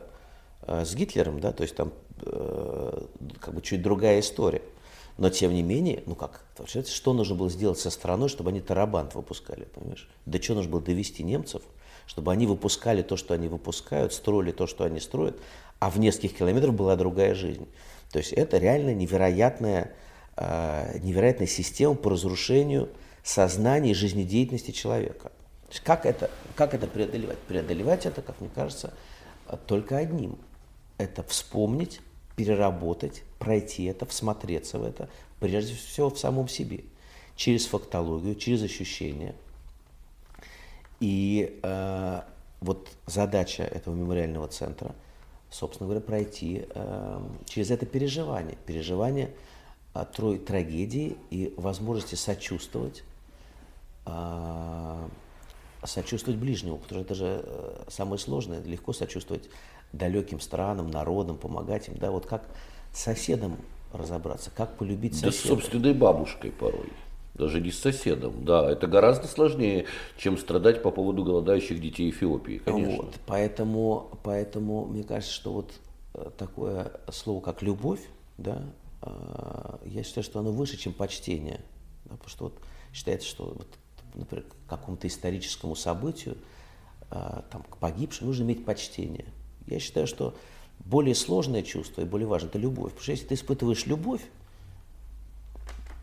S3: э, с Гитлером, да, то есть там э, как бы чуть другая история. Но тем не менее, ну как, что нужно было сделать со страной, чтобы они тарабант выпускали, понимаешь? До чего нужно было довести немцев, чтобы они выпускали то, что они выпускают, строили то, что они строят, а в нескольких километрах была другая жизнь. То есть это реально невероятная, невероятная система по разрушению сознания и жизнедеятельности человека. Как это, как это преодолевать? Преодолевать это, как мне кажется, только одним. Это вспомнить, переработать, пройти это, всмотреться в это, прежде всего в самом себе, через фактологию, через ощущения. И э, вот задача этого мемориального центра, собственно говоря, пройти э, через это переживание, переживание э, трой трагедии и возможности сочувствовать э, сочувствовать ближнему, потому что это же э, самое сложное, легко сочувствовать далеким странам, народам, помогать им, да, вот как соседам разобраться, как полюбить соседа.
S2: Да с собственной бабушкой порой. Даже не с соседом, да, это гораздо сложнее, чем страдать по поводу голодающих детей Эфиопии, конечно.
S3: Вот, поэтому, поэтому мне кажется, что вот э, такое слово, как любовь, да, э, я считаю, что оно выше, чем почтение. Да, потому что вот считается, что вот например, к какому-то историческому событию, а, там, к погибшим, нужно иметь почтение. Я считаю, что более сложное чувство и более важное – это любовь. Потому что если ты испытываешь любовь,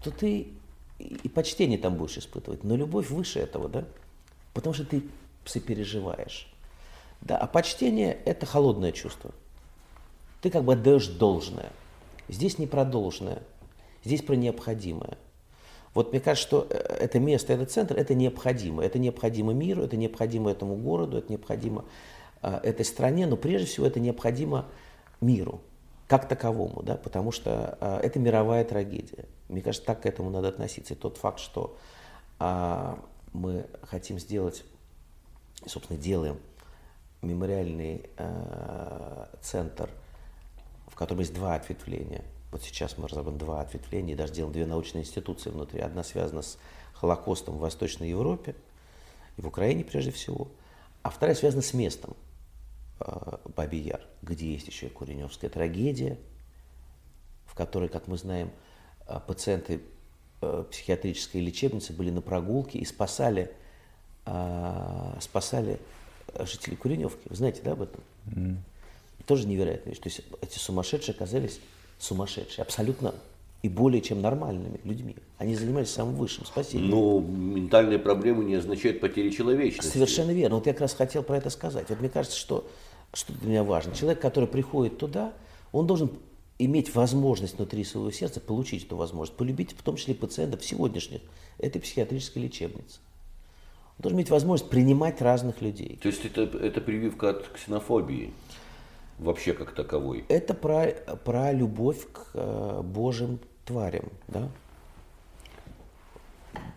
S3: то ты и почтение там будешь испытывать. Но любовь выше этого, да? Потому что ты сопереживаешь. Да, а почтение – это холодное чувство. Ты как бы отдаешь должное. Здесь не про должное, здесь про необходимое – вот мне кажется, что э, это место, этот центр, это необходимо. Это необходимо миру, это необходимо этому городу, это необходимо э, этой стране, но прежде всего это необходимо миру как таковому, да, потому что э, это мировая трагедия. Мне кажется, так к этому надо относиться. И тот факт, что э, мы хотим сделать, собственно, делаем мемориальный центр, в котором есть два ответвления – вот сейчас мы разобрали два ответвления и даже делаем две научные институции внутри. Одна связана с Холокостом в Восточной Европе и в Украине прежде всего, а вторая связана с местом э, Бабий Яр, где есть еще и Куреневская трагедия, в которой, как мы знаем, э, пациенты э, психиатрической лечебницы были на прогулке и спасали, спасали жителей Куреневки. Вы знаете, да, об этом? Mm. Тоже невероятная вещь. То есть эти сумасшедшие оказались сумасшедшие, абсолютно и более чем нормальными людьми. Они занимались самым высшим спасением.
S2: Но ментальные проблемы не означают потери человечности.
S3: Совершенно верно. Вот я как раз хотел про это сказать. Вот мне кажется, что, что для меня важно. Человек, который приходит туда, он должен иметь возможность внутри своего сердца получить эту возможность, полюбить в том числе пациентов сегодняшних этой психиатрической лечебницы. Он должен иметь возможность принимать разных людей.
S2: То есть это, это прививка от ксенофобии? Вообще как таковой?
S3: Это про, про любовь к э, Божьим тварям, да?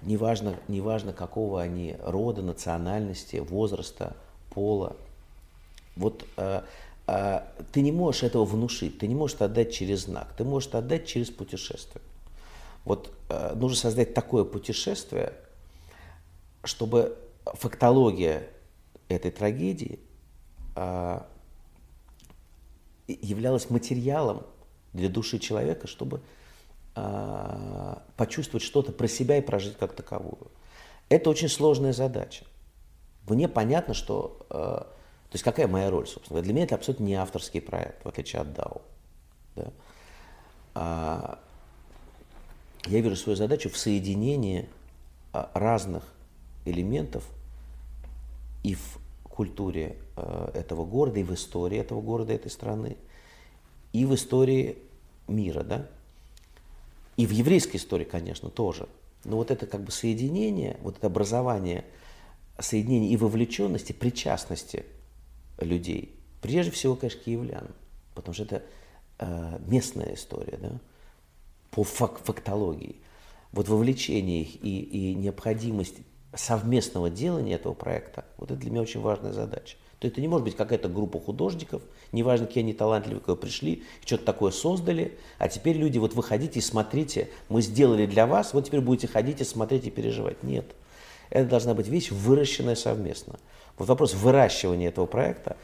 S3: Неважно, неважно, какого они рода, национальности, возраста, пола. Вот э, э, ты не можешь этого внушить, ты не можешь отдать через знак, ты можешь отдать через путешествие. Вот э, нужно создать такое путешествие, чтобы фактология этой трагедии э, являлась материалом для души человека, чтобы э, почувствовать что-то про себя и прожить как таковую. Это очень сложная задача. Мне понятно, что... Э, то есть какая моя роль, собственно? Для меня это абсолютно не авторский проект, в отличие от DAO. Да? А, я вижу свою задачу в соединении разных элементов и в культуре э, этого города, и в истории этого города, этой страны, и в истории мира, да, и в еврейской истории, конечно, тоже. Но вот это как бы соединение, вот это образование, соединение и вовлеченности, причастности людей, прежде всего, конечно, киевлян, потому что это э, местная история, да, по фак фактологии. Вот вовлечение их и, и необходимость совместного делания этого проекта, вот это для меня очень важная задача. То это не может быть какая-то группа художников, неважно, какие они талантливые, которые пришли, что-то такое создали, а теперь люди, вот выходите и смотрите, мы сделали для вас, вот теперь будете ходить и смотреть и переживать. Нет. Это должна быть вещь, выращенная совместно. Вот вопрос выращивания этого проекта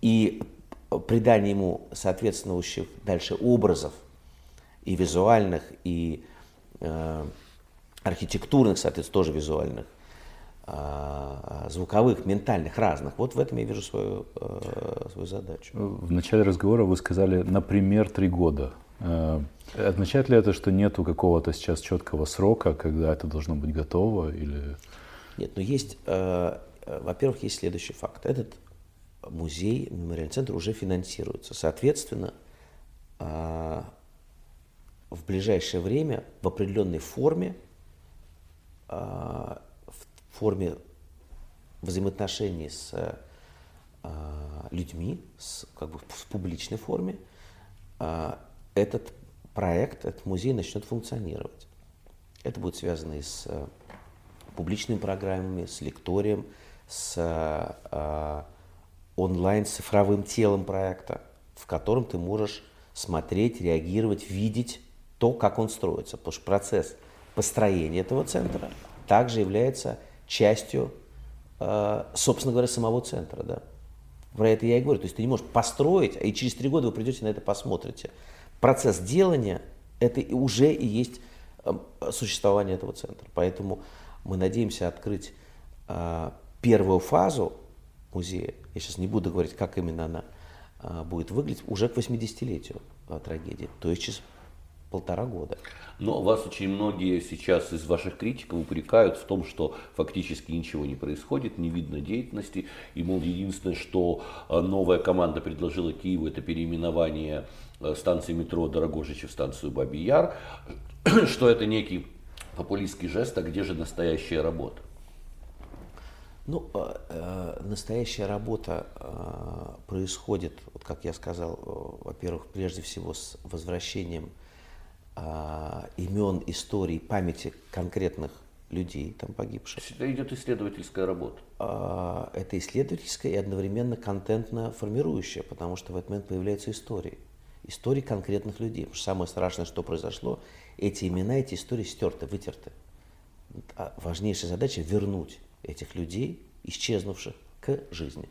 S3: и придание ему соответствующих дальше образов и визуальных, и э, архитектурных, соответственно, тоже визуальных, звуковых, ментальных, разных. Вот в этом я вижу свою, э, свою задачу.
S1: В начале разговора вы сказали, например, три года. Э, означает ли это, что нету какого-то сейчас четкого срока, когда это должно быть готово? Или...
S3: Нет, но есть, э, во-первых, есть следующий факт. Этот музей, мемориальный центр уже финансируется. Соответственно, в ближайшее время в определенной форме, форме взаимоотношений с э, людьми, с, как бы в публичной форме, э, этот проект, этот музей начнет функционировать. Это будет связано и с э, публичными программами, с лекторием, с онлайн цифровым телом проекта, в котором ты можешь смотреть, реагировать, видеть то, как он строится. Потому что процесс построения этого центра также является частью, э, собственно говоря, самого центра. Да? Про это я и говорю. То есть ты не можешь построить, и через три года вы придете на это посмотрите процесс делания – это уже и есть эм, существование этого центра. Поэтому мы надеемся открыть э, первую фазу музея, я сейчас не буду говорить, как именно она э, будет выглядеть, уже к 80-летию э, трагедии, то есть через полтора года.
S2: Но вас очень многие сейчас из ваших критиков упрекают в том, что фактически ничего не происходит, не видно деятельности. И, мол, единственное, что новая команда предложила Киеву, это переименование Э, станции метро Дорогожичи в станцию Бабий Яр, [CLEARS THROAT] что это некий популистский жест, а где же настоящая работа?
S3: Ну, э, э, настоящая работа э, происходит, вот как я сказал, э, во-первых, прежде всего с возвращением э, имен, историй, памяти конкретных людей, там погибших.
S2: Это идет исследовательская работа.
S3: Э, это исследовательская и одновременно контентно формирующая, потому что в этот момент появляются истории истории конкретных людей. Потому что самое страшное, что произошло, эти имена, эти истории стерты, вытерты. А важнейшая задача вернуть этих людей, исчезнувших, к жизни.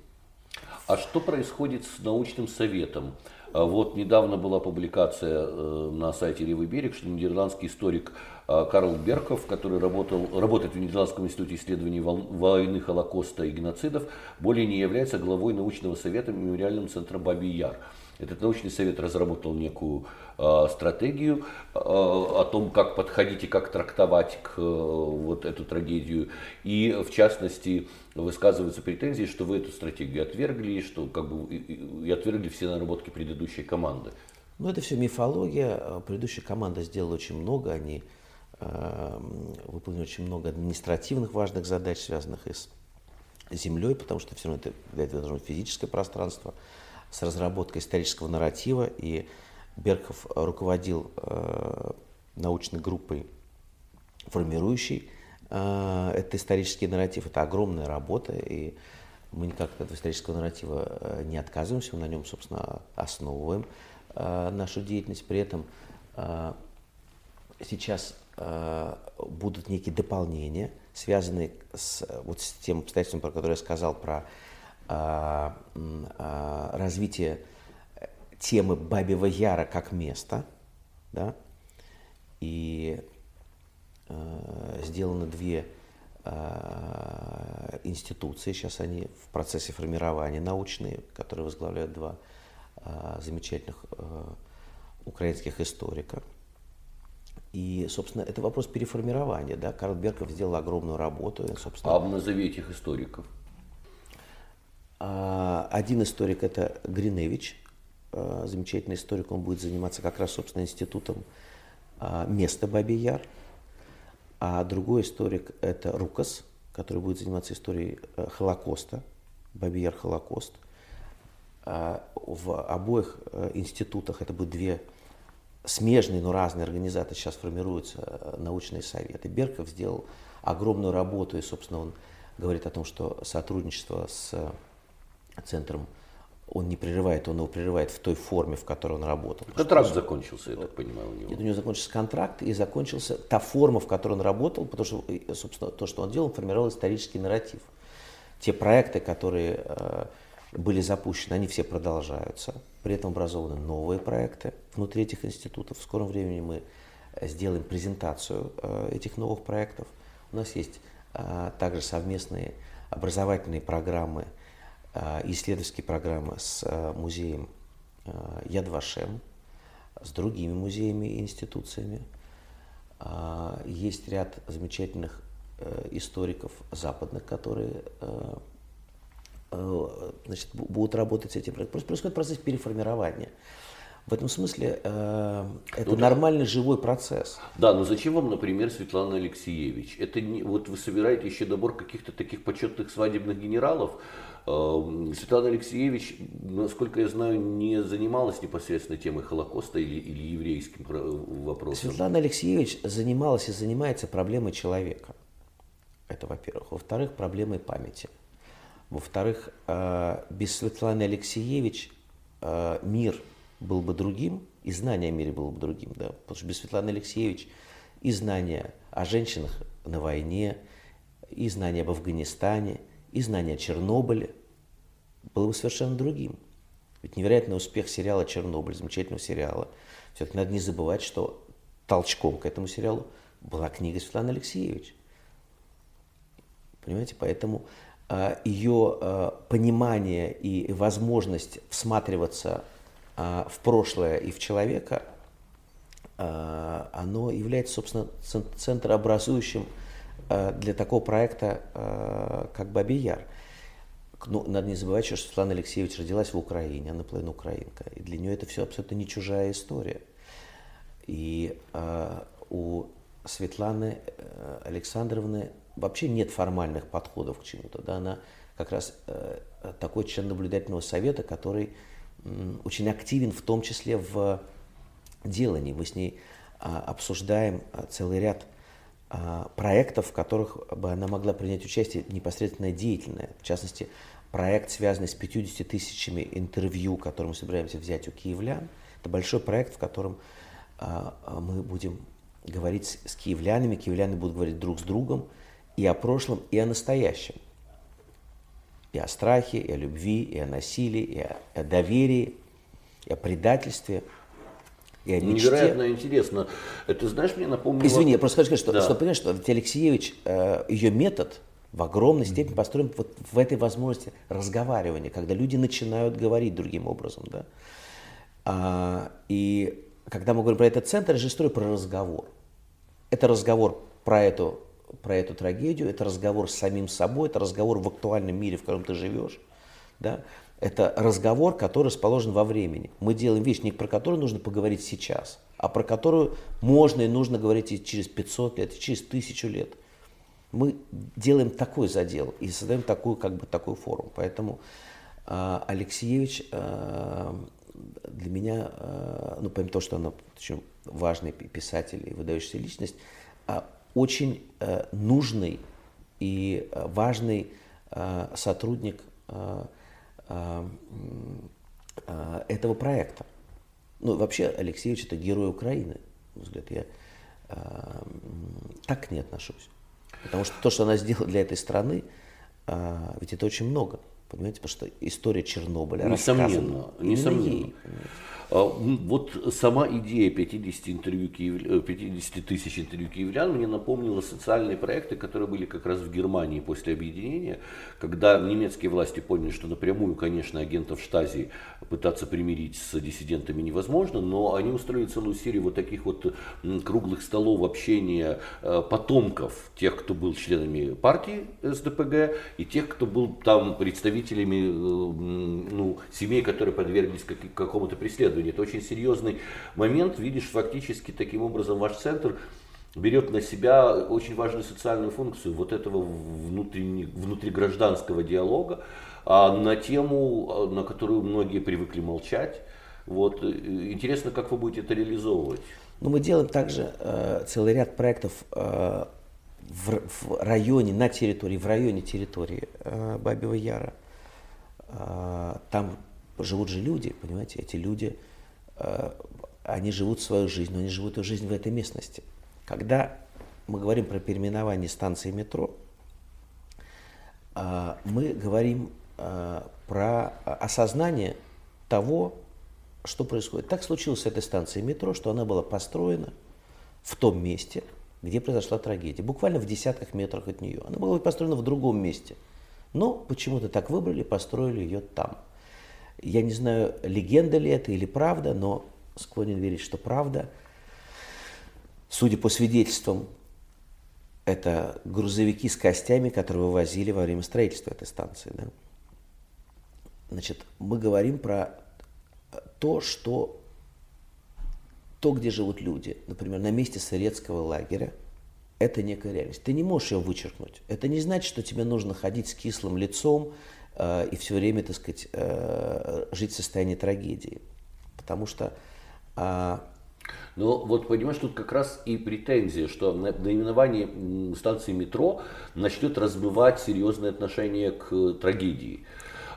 S2: А что происходит с научным советом? А вот недавно была публикация э, на сайте Левый берег, что нидерландский историк э, Карл Берков, который работал, работает в Нидерландском институте исследований войны, Холокоста и геноцидов, более не является главой научного совета мемориального центра Бабий Яр. Этот научный совет разработал некую э, стратегию э, о том, как подходить и как трактовать к, э, вот эту трагедию. И в частности высказываются претензии, что вы эту стратегию отвергли, что как бы и, отвергли все наработки предыдущей команды.
S3: Ну это все мифология. Предыдущая команда сделала очень много. Они э, выполнили очень много административных важных задач, связанных и с землей, потому что все равно это, для этого должно быть физическое пространство с разработкой исторического нарратива, и Берков руководил э, научной группой, формирующей э, этот исторический нарратив. Это огромная работа, и мы никак от этого исторического нарратива э, не отказываемся, мы на нем, собственно, основываем э, нашу деятельность. При этом э, сейчас будут некие дополнения, связанные с, вот с тем обстоятельством, про которое я сказал, про а, а, развитие темы Бабьего Яра как места, да, и сделаны две э, институции, сейчас они в процессе формирования научные, которые возглавляют два э, замечательных э, украинских историка. И, собственно, это вопрос переформирования. Да? Карл Берков сделал огромную работу. И, собственно...
S2: А назови этих историков.
S3: Один историк – это Гриневич, замечательный историк, он будет заниматься как раз, собственно, институтом места Бабий Яр. А другой историк – это Рукас, который будет заниматься историей э, Холокоста, Бабий Яр Холокост. В обоих э, институтах это будут две смежные, но разные организации, сейчас формируются э, научные советы. Берков сделал огромную работу, и, собственно, он говорит о том, что сотрудничество с центром он не прерывает, он его прерывает в той форме, в которой он работал.
S2: Контракт что, закончился, я так понимаю, у него.
S3: Нет, у него закончился контракт и закончился та форма, в которой он работал, потому что, собственно, то, что он делал, он формировал исторический нарратив. Те проекты, которые э, были запущены, они все продолжаются. При этом образованы новые проекты внутри этих институтов. В скором времени мы сделаем презентацию э, этих новых проектов. У нас есть э, также совместные образовательные программы, исследовательские программы с музеем Яд Вашем, с другими музеями и институциями. Есть ряд замечательных историков западных, которые значит, будут работать с этим. Просто происходит процесс переформирования. В этом смысле э, это ну, нормальный живой процесс.
S2: Да, но зачем вам, например, Светлана Алексеевич? Это не, вот вы собираете еще добор каких-то таких почетных свадебных генералов. Э, Светлана Алексеевич, насколько я знаю, не занималась непосредственно темой Холокоста или, или еврейским вопросом.
S3: Светлана Алексеевич занималась и занимается проблемой человека. Это во-первых. Во-вторых, проблемой памяти. Во-вторых, э, без Светланы Алексеевич э, мир – был бы другим, и знание о мире было бы другим. Да? Потому что без Светланы Алексеевич и знания о женщинах на войне, и знания об Афганистане, и знания о Чернобыле было бы совершенно другим. Ведь невероятный успех сериала «Чернобыль», замечательного сериала. Все-таки надо не забывать, что толчком к этому сериалу была книга Светланы Алексеевич. Понимаете, поэтому э, ее э, понимание и возможность всматриваться а, в прошлое и в человека, а, оно является, собственно, центрообразующим а, для такого проекта, как Бабий Яр. Ну, надо не забывать, что Светлана Алексеевич родилась в Украине, она половина украинка. И для нее это все абсолютно не чужая история. И э, у Светланы э, Александровны вообще нет формальных подходов к чему-то. Да? Она как раз э, такой член наблюдательного совета, который очень активен, в том числе в делании. Мы с ней а, обсуждаем а, целый ряд проектов, в которых бы она могла принять участие непосредственно деятельное. В частности, проект, связанный с 50 тысячами интервью, которые мы собираемся взять у киевлян. Это большой проект, в котором мы будем говорить с киевлянами, киевляне будут говорить друг с другом и о прошлом, и о настоящем и о страхе, и о любви, и о насилии, и о, о доверии, и о предательстве, и о мечте.
S2: Невероятно интересно. Это, знаешь, мне напомнило...
S3: Извини, я просто хочу сказать, что, да. что понимаешь, что Алексеевич, э, ее метод в огромной степени построен вот в этой возможности разговаривания, когда люди начинают говорить другим образом. Да? А, и когда мы говорим про этот центр, я же историю про разговор. Это разговор про эту про эту трагедию, это разговор с самим собой, это разговор в актуальном мире, в котором ты живешь. Да? Это разговор, который расположен во времени. Мы делаем вещь, не про которую нужно поговорить сейчас, а про которую можно и нужно говорить и через 500 лет, и через тысячу лет. Мы делаем такой задел и создаем такую, как бы, такую форму. Поэтому э, Алексеевич э, для меня, э, ну, помимо того, что она очень важный писатель и выдающаяся личность, очень э, нужный и э, важный э, сотрудник этого проекта. Ну, вообще, Алексеевич это герой Украины. На взгляд, я так к ней отношусь. Потому что то, что она сделала для этой страны, ведь это очень много. Понимаете, потому что история Чернобыля
S2: несомненно, несомненно. ей. А, вот сама идея 50, интервью киев... 50 э, тысяч интервью киевлян мне напомнила социальные проекты, которые были как раз в Германии после объединения, когда немецкие власти поняли, что напрямую, конечно, агентов штази пытаться примирить с диссидентами невозможно, но они устроили целую серию вот таких вот круглых столов общения э, потомков тех, кто был членами партии СДПГ и тех, кто был там представителями э, ну, семей, которые подверглись какому-то преследованию. Это очень серьезный момент. Видишь, фактически таким образом ваш центр берет на себя очень важную социальную функцию вот этого внутригражданского диалога а на тему, на которую многие привыкли молчать. Вот. Интересно, как вы будете это реализовывать?
S3: Ну, мы делаем также э, целый ряд проектов э, в, в районе, на территории, в районе территории э, Бабьего Яра. Э, там живут же люди, понимаете, эти люди Э, они живут свою жизнь, но они живут эту жизнь в этой местности. Когда мы говорим про переименование станции метро, э, мы говорим про осознание того, что происходит. Так случилось с этой станцией метро, что она была построена в том месте, где произошла трагедия, буквально в десятках метрах от нее. Она была построена в другом месте, но почему-то так выбрали, построили ее там. Я не знаю, легенда ли это или правда, но склонен верить, что правда. Судя по свидетельствам, это грузовики с костями, которые вывозили во время строительства этой станции. Да? Значит, мы говорим про то, что то, где живут люди, например, на месте советского лагеря, это некая реальность. Ты не можешь ее вычеркнуть. Это не значит, что тебе нужно ходить с кислым лицом э, и все время, так сказать, э, жить в состоянии трагедии. Потому что... Э,
S2: но вот понимаешь, тут как раз и претензия, что наименование станции метро начнет размывать серьезное отношение к трагедии.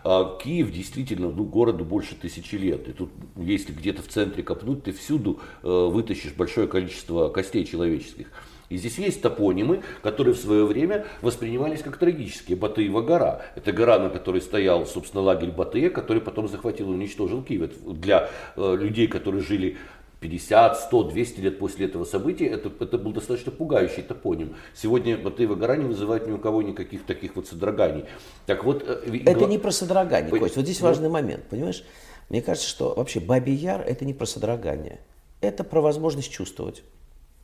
S2: А Киев действительно, ну, городу больше тысячи лет. И тут, если где-то в центре копнуть, ты всюду э, вытащишь большое количество костей человеческих. И здесь есть топонимы, которые в свое время воспринимались как трагические. Батыева гора. Это гора, на которой стоял, собственно, лагерь Батыя, который потом захватил и уничтожил Киев. Для э, людей, которые жили 50, 100, 200 лет после этого события, это, это был достаточно пугающий топоним. Сегодня Батыева гора не вызывает ни у кого никаких таких вот содроганий. Так вот,
S3: э, это не про содрогание, По... Кость. Вот здесь важный момент, понимаешь? Мне кажется, что вообще Бабий Яр – это не про содрогание. Это про возможность чувствовать.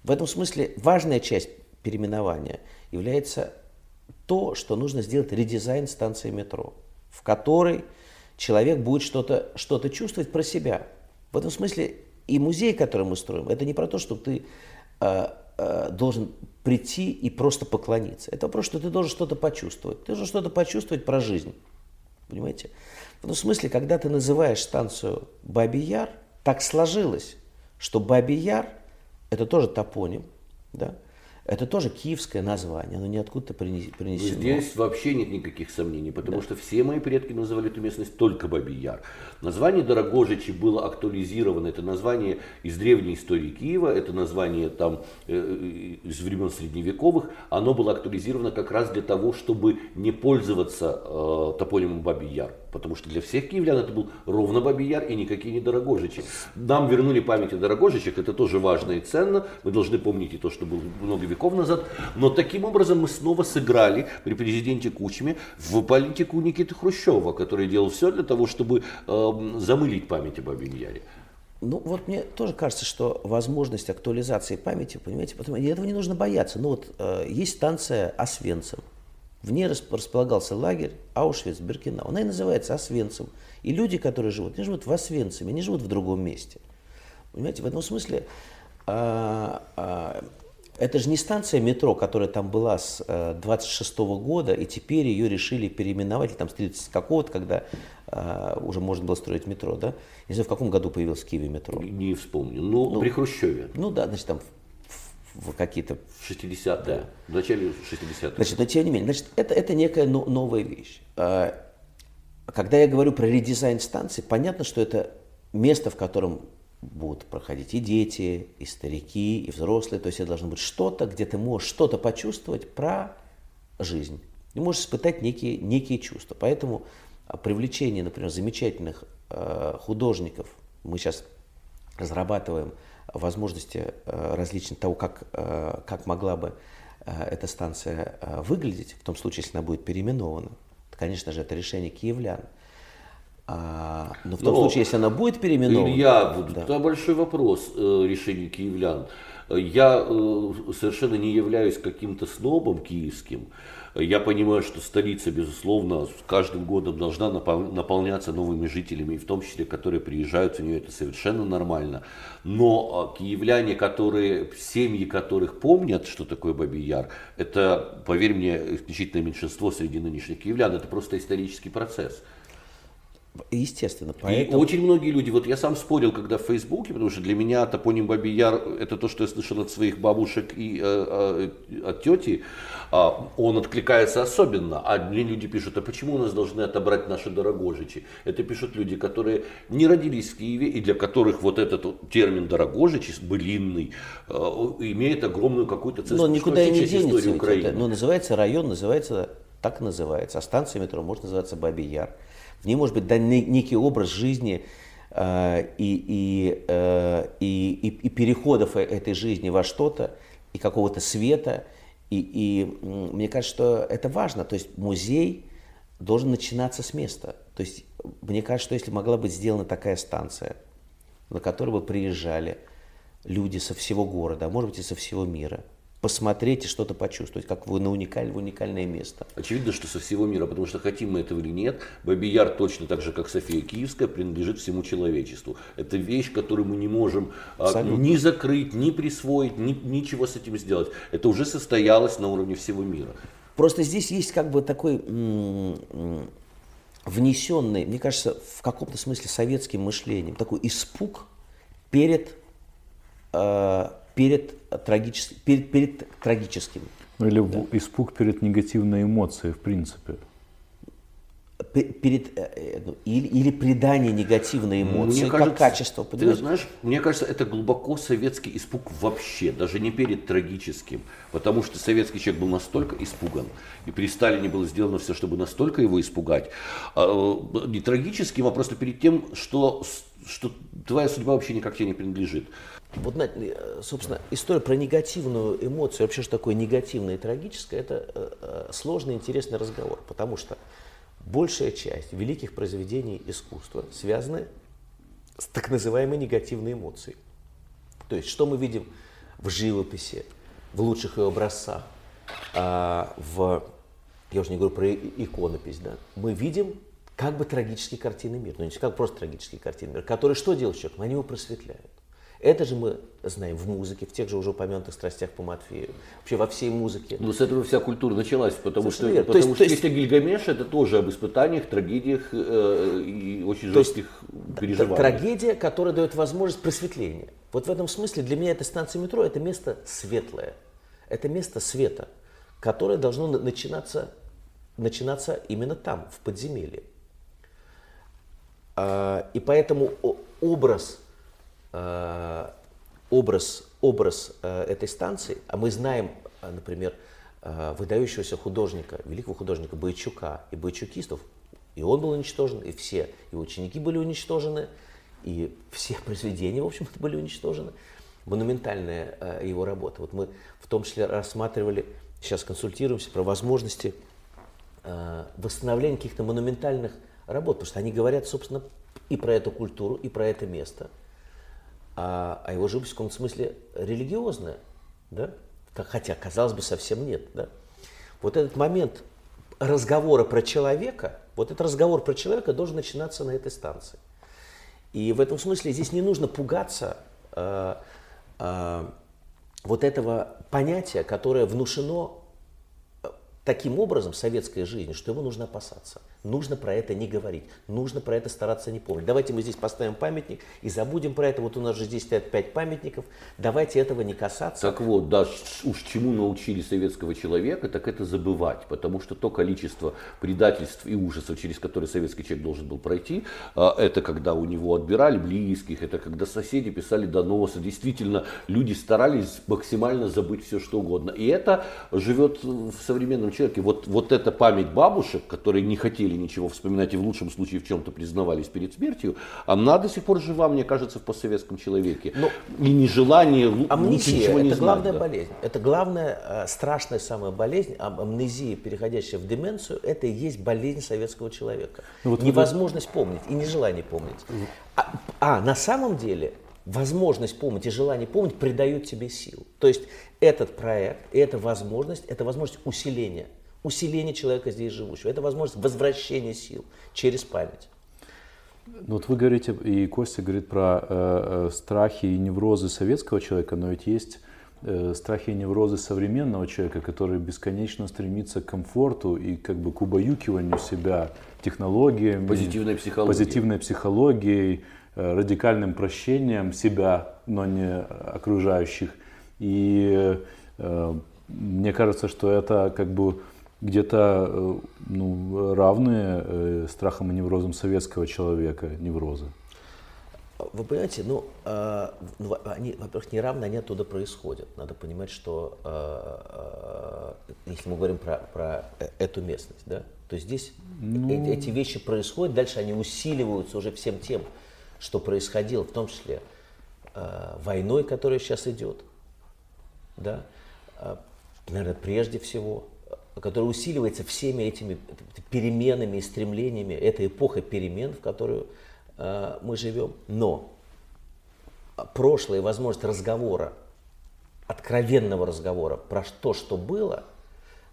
S3: В этом смысле важная часть переименования является то, что нужно сделать редизайн станции метро, в которой человек будет что-то что чувствовать про себя. В этом смысле и музей, который мы строим, это не про то, что ты э, э, должен прийти и просто поклониться. Это вопрос, что ты должен что-то почувствовать. Ты должен что-то почувствовать про жизнь. Понимаете? В этом смысле, когда ты называешь станцию Бабий Яр, так сложилось, что Бабий Яр – это тоже топоним, да? Это тоже киевское название, оно не откуда-то принесено.
S2: Здесь вообще нет никаких сомнений, потому да. что все мои предки называли эту местность только Бабий Яр. Название Дорогожичи было актуализировано, это название из древней истории Киева, это название там э, э, из времен средневековых, оно было актуализировано как раз для того, чтобы не пользоваться э, топонимом Бабий Яр. Потому что для всех киевлян это был ровно Бабий Яр и никакие не Дорогожичи. Нам вернули память о Дорогожичах, это тоже важно и ценно. Мы должны помнить и то, что было много веков назад. Но таким образом мы снова сыграли при президенте Кучме в политику Никиты Хрущева, который делал все для того, чтобы э, замылить память о Бабьем Яре.
S3: Ну, вот мне тоже кажется, что возможность актуализации памяти, понимаете, потому этого не нужно бояться. Ну, вот э, есть станция Освенцим. В ней располагался лагерь Аушвиц-Биркенау. Она и называется Освенцим. И люди, которые живут, они живут в Освенциме, они живут в другом месте. Понимаете, в этом смысле а, а, это же не станция метро, которая там была с 26 -го года, и теперь ее решили переименовать, там с 30 какого-то, когда а, уже можно было строить метро, да? Не знаю, в каком году появилось в Киеве метро.
S2: Не вспомню, но ну, при Хрущеве.
S3: Ну да, значит, там в какие-то...
S2: 60-е, да. в начале 60-х.
S3: Значит, но тем не менее, значит, это, это некая новая вещь. А, когда я говорю про редизайн станции, понятно, что это место, в котором будут проходить и дети, и старики, и взрослые. То есть это должно быть что-то, где ты можешь что-то почувствовать про жизнь. Ты можешь испытать некие, некие чувства. Поэтому привлечение, например, замечательных э, художников, мы сейчас разрабатываем возможности э, различных того, как, э, как могла бы э, эта станция выглядеть, в том случае, если она будет переименована. Конечно же, это решение киевлян. А, но в том но, случае, если она будет переименована...
S2: Илья, вот да. большой вопрос решения киевлян. Я совершенно не являюсь каким-то снобом киевским. Я понимаю, что столица, безусловно, с каждым годом должна наполняться новыми жителями, в том числе, которые приезжают в нее, это совершенно нормально. Но а, киевляне, которые, семьи которых помнят, что такое Бабий Яр, это, поверь мне, исключительное меньшинство среди нынешних киевлян, это просто исторический процесс.
S3: Естественно.
S2: Поэтому... И очень многие люди, вот я сам спорил, когда в Фейсбуке, потому что для меня топоним Бабий Яр, это то, что я слышал от своих бабушек и э, э, от тети, э, он откликается особенно. А мне люди пишут, а почему у нас должны отобрать наши дорогожичи? Это пишут люди, которые не родились в Киеве и для которых вот этот термин дорогожичи, былинный, э, имеет огромную какую-то
S3: ценность. Но никуда и не денется. Это, ну, называется район, называется так и называется. А станция метро может называться Бабий Яр. В ней может быть дан некий образ жизни э, и, и, э, и, и, и переходов э, этой жизни во что-то, и какого-то света. И, и мне кажется, что это важно. То есть музей должен начинаться с места. То есть мне кажется, что если могла быть сделана такая станция, на которую бы приезжали люди со всего города, а может быть и со всего мира, посмотреть и что-то почувствовать, как вы на уникальное, уникальное место.
S2: Очевидно, что со всего мира, потому что хотим мы этого или нет, Бабияр точно так же, как София Киевская, принадлежит всему человечеству. Это вещь, которую мы не можем а, Абсолютно. ни закрыть, ни присвоить, ни, ничего с этим сделать. Это уже состоялось на уровне всего мира.
S3: Просто здесь есть как бы такой внесенный, мне кажется, в каком-то смысле советским мышлением, такой испуг перед э, перед, трагическим, перед, перед трагическим.
S1: Ну или да. испуг перед негативной эмоцией, в принципе.
S3: Перед, э, э, ну, или, или придание негативной эмоции, мне кажется, как качество.
S2: Ты знаешь, мне кажется, это глубоко советский испуг вообще, даже не перед трагическим. Потому что советский человек был настолько испуган, и при Сталине было сделано все, чтобы настолько его испугать. А, э, не трагическим, а просто перед тем, что, что твоя судьба вообще никак тебе не принадлежит.
S3: Вот, э, собственно, история про негативную эмоцию, вообще что такое негативное и трагическое, это э, э, сложный интересный разговор, потому что большая часть великих произведений искусства связаны с так называемой негативной эмоцией. То есть, что мы видим в живописи, в лучших ее образцах, а, в, я уже не говорю про иконопись, да, мы видим как бы трагические картины мира, ну не как просто трагические картины мира, которые что делают человек? Они его просветляют. Это же мы знаем в музыке, в тех же уже упомянутых страстях по Матфею, вообще во всей музыке.
S2: Ну, с этого вся культура началась, потому Совершенно что, потому то есть, что то есть, Гильгамеш это тоже об испытаниях, трагедиях э, и очень жестких есть, переживаниях.
S3: Трагедия, которая дает возможность просветления. Вот в этом смысле для меня эта станция метро это место светлое, это место света, которое должно начинаться, начинаться именно там, в подземелье. А, и поэтому образ образ, образ э, этой станции, а мы знаем, э, например, выдающегося художника, великого художника Бойчука и бойчукистов, и он был уничтожен, и все его ученики были уничтожены, и все [LAUGHS] произведения, в общем-то, были уничтожены. Монументальная его работа. Вот мы в том числе рассматривали, сейчас консультируемся про возможности восстановления каких-то монументальных работ, потому что они говорят, собственно, и про эту культуру, и про это место – а, а его живопись в каком-то смысле религиозная, да? хотя, казалось бы, совсем нет. Да? Вот этот момент разговора про человека, вот этот разговор про человека должен начинаться на этой станции. И в этом смысле здесь не нужно пугаться э, э, вот этого понятия, которое внушено э, таким образом советской жизнью, что его нужно опасаться. Нужно про это не говорить, нужно про это стараться не помнить. Давайте мы здесь поставим памятник и забудем про это. Вот у нас же здесь стоят пять памятников, давайте этого не касаться.
S2: Так вот, да, уж чему научили советского человека, так это забывать, потому что то количество предательств и ужасов, через которые советский человек должен был пройти, а, это когда у него отбирали близких, это когда соседи писали доносы, действительно, люди старались максимально забыть все, что угодно. И это живет в современном человеке. Вот, вот эта память бабушек, которые не хотели хотели ничего вспоминать и в лучшем случае в чем-то признавались перед смертью, она до сих пор жива, мне кажется, в постсоветском человеке. Но ну, и нежелание
S3: амнезия, ничего не это знать. главная да. болезнь. Это главная, э, страшная самая болезнь, амнезия, переходящая в деменцию, это и есть болезнь советского человека. Ну, вот Невозможность вы... помнить и нежелание помнить. А, а на самом деле возможность помнить и желание помнить придают тебе сил. То есть этот проект, эта возможность, это возможность усиления усиление человека здесь живущего. Это возможность возвращения сил через память.
S1: Ну вот вы говорите, и Костя говорит про э, э, страхи и неврозы советского человека, но ведь есть э, страхи и неврозы современного человека, который бесконечно стремится к комфорту и как бы к убаюкиванию себя технологиями,
S2: позитивной психологией,
S1: позитивной психологией э, радикальным прощением себя, но не окружающих. И э, мне кажется, что это как бы где-то э, ну, равные э, страхам и неврозам советского человека неврозы.
S3: Вы понимаете, ну, э, ну они, во-первых, не равны, они оттуда происходят. Надо понимать, что э, если мы говорим про, про эту местность, да, то здесь ну... эти вещи происходят, дальше они усиливаются уже всем тем, что происходило, в том числе э, войной, которая сейчас идет, да, э, наверное, прежде всего, которая усиливается всеми этими переменами и стремлениями, это эпоха перемен, в которую э, мы живем. Но прошлое и возможность разговора, откровенного разговора про то, что было,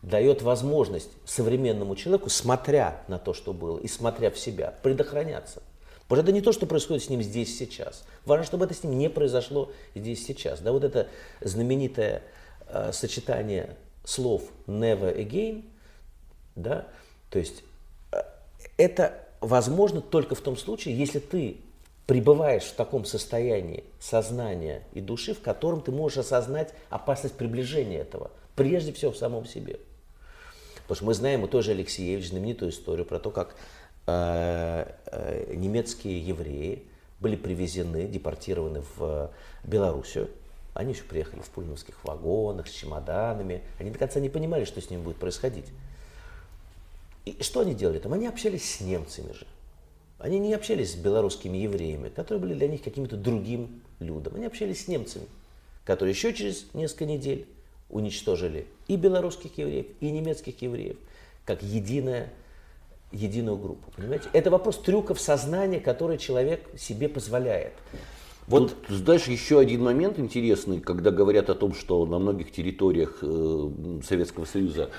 S3: дает возможность современному человеку, смотря на то, что было, и смотря в себя, предохраняться. Потому что это не то, что происходит с ним здесь сейчас. Важно, чтобы это с ним не произошло здесь сейчас. Да, вот это знаменитое э, сочетание слов never again, да, то есть э, это возможно только в том случае, если ты пребываешь в таком состоянии сознания и души, в котором ты можешь осознать опасность приближения этого, прежде всего в самом себе. Потому что мы знаем у той же Алексеевич знаменитую историю про то, как э, э, немецкие евреи были привезены, депортированы в Белоруссию. Они еще приехали в пульмовских вагонах с чемоданами. Они до конца не понимали, что с ними будет происходить. И что они делали там? Они общались с немцами же. Они не общались с белорусскими евреями, которые были для них каким-то другим людом. Они общались с немцами, которые еще через несколько недель уничтожили и белорусских евреев, и немецких евреев, как единая, единую группу. Понимаете? Это вопрос трюков сознания, который человек себе позволяет.
S2: Вот, Тут, знаешь, еще один момент интересный, когда говорят о том, что на многих территориях э, Советского Союза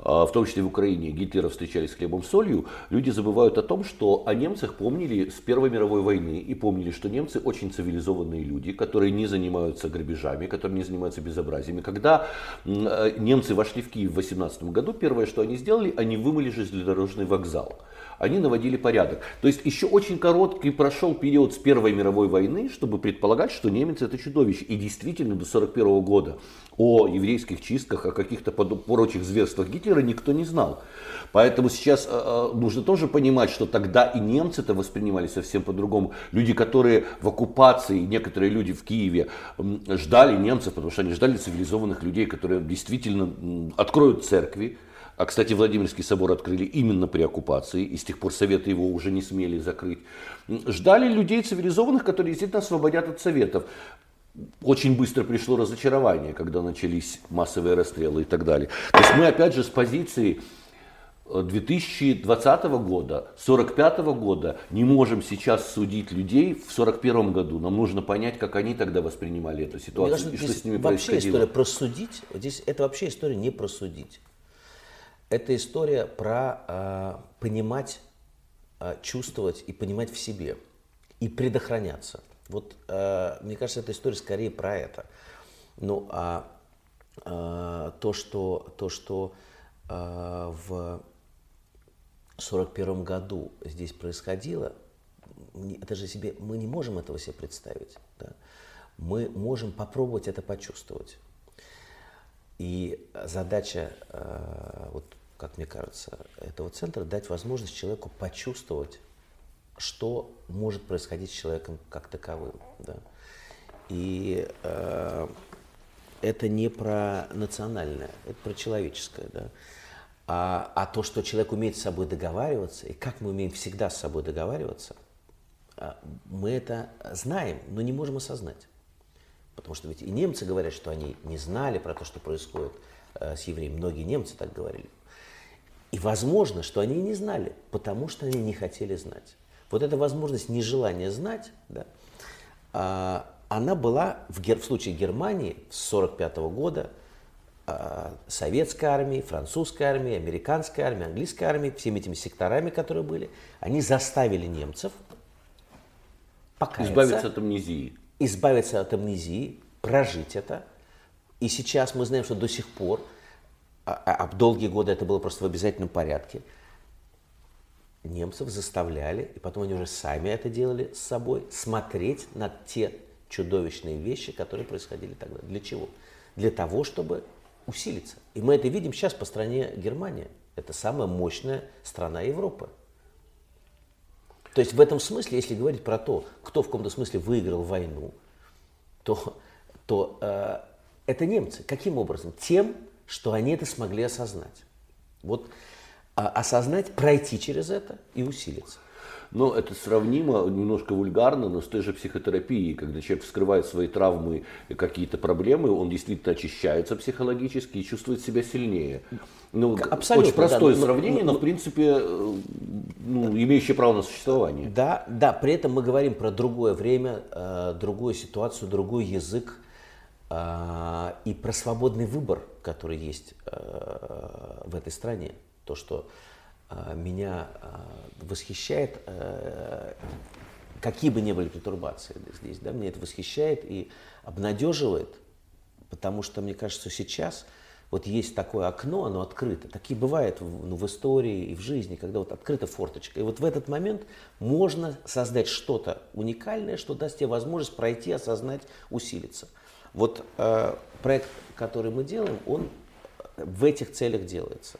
S2: а, в том числе в Украине, Гитлера встречались с хлебом солью, люди забывают о том, что о немцах помнили с Первой мировой войны и помнили, что немцы очень цивилизованные люди, которые не занимаются грабежами, которые не занимаются безобразиями. Когда э, немцы вошли в Киев в 18 году, первое, что они сделали, они вымыли железнодорожный вокзал они наводили порядок. То есть еще очень короткий прошел период с Первой мировой войны, чтобы предполагать, что немец это чудовище. И действительно до 1941 года о еврейских чистках, о каких-то прочих зверствах Гитлера никто не знал. Поэтому сейчас э, э, нужно тоже понимать, что тогда и немцы это воспринимали совсем по-другому. Люди, которые в оккупации, некоторые люди в Киеве ждали немцев, потому что они ждали цивилизованных людей, которые действительно откроют церкви, а, кстати, Владимирский собор открыли именно при оккупации, и с тех пор Советы его уже не смели закрыть. Ждали людей цивилизованных, которые действительно освободят от Советов очень быстро пришло разочарование, когда начались массовые расстрелы и так далее. То есть мы опять же с позиции 2020 э, года, 45 года не можем сейчас судить людей в 41 году. Нам нужно понять, как они тогда воспринимали эту ситуацию
S3: и что с ними вообще происходило. история просудить, здесь это вообще история не просудить. Это история про э, понимать, э, чувствовать и понимать в себе и предохраняться. Вот э, мне кажется, эта история скорее про это. Ну а э, то, что, то, что э, в 1941 году здесь происходило, это же себе, мы не можем этого себе представить. Да? Мы можем попробовать это почувствовать. И задача, э, вот, как мне кажется, этого центра дать возможность человеку почувствовать что может происходить с человеком как таковым. Да. И э, это не про национальное, это про человеческое. Да. А, а то, что человек умеет с собой договариваться, и как мы умеем всегда с собой договариваться, э, мы это знаем, но не можем осознать. Потому что ведь и немцы говорят, что они не знали про то, что происходит э, с евреями. Многие немцы так говорили. И возможно, что они не знали, потому что они не хотели знать. Вот эта возможность нежелания знать, да, а, она была в, в случае Германии с 1945 года, а, советской армии, французской армии, американской армии, английской армии, всеми этими секторами, которые были, они заставили немцев покаяться.
S2: Избавиться от амнезии.
S3: Избавиться от амнезии, прожить это. И сейчас мы знаем, что до сих пор, а, а долгие годы это было просто в обязательном порядке, немцев заставляли, и потом они уже сами это делали с собой, смотреть на те чудовищные вещи, которые происходили тогда. Для чего? Для того, чтобы усилиться. И мы это видим сейчас по стране Германия. Это самая мощная страна Европы. То есть в этом смысле, если говорить про то, кто в каком-то смысле выиграл войну, то, то э, это немцы. Каким образом? Тем, что они это смогли осознать. Вот а, осознать, пройти через это и усилиться.
S2: Но это сравнимо, немножко вульгарно, но с той же психотерапией, когда человек вскрывает свои травмы и какие-то проблемы, он действительно очищается психологически и чувствует себя сильнее. Ну, Абсолютно, очень простое да, сравнение, но, но, но в принципе э, ну, имеющее право на существование.
S3: Да, да, при этом мы говорим про другое время, э, другую ситуацию, другой язык и про свободный выбор, который есть э, в этой стране. То, что а, меня а, восхищает, э, какие бы ни были пертурбации здесь, да, мне это восхищает и обнадеживает, потому что мне кажется, сейчас вот есть такое окно, оно открыто. Такие бывают ну, в истории и в жизни, когда вот открыта форточка. И вот в этот момент можно создать что-то уникальное, что даст тебе возможность пройти, осознать, усилиться. Вот э, проект, который мы делаем, он в этих целях делается.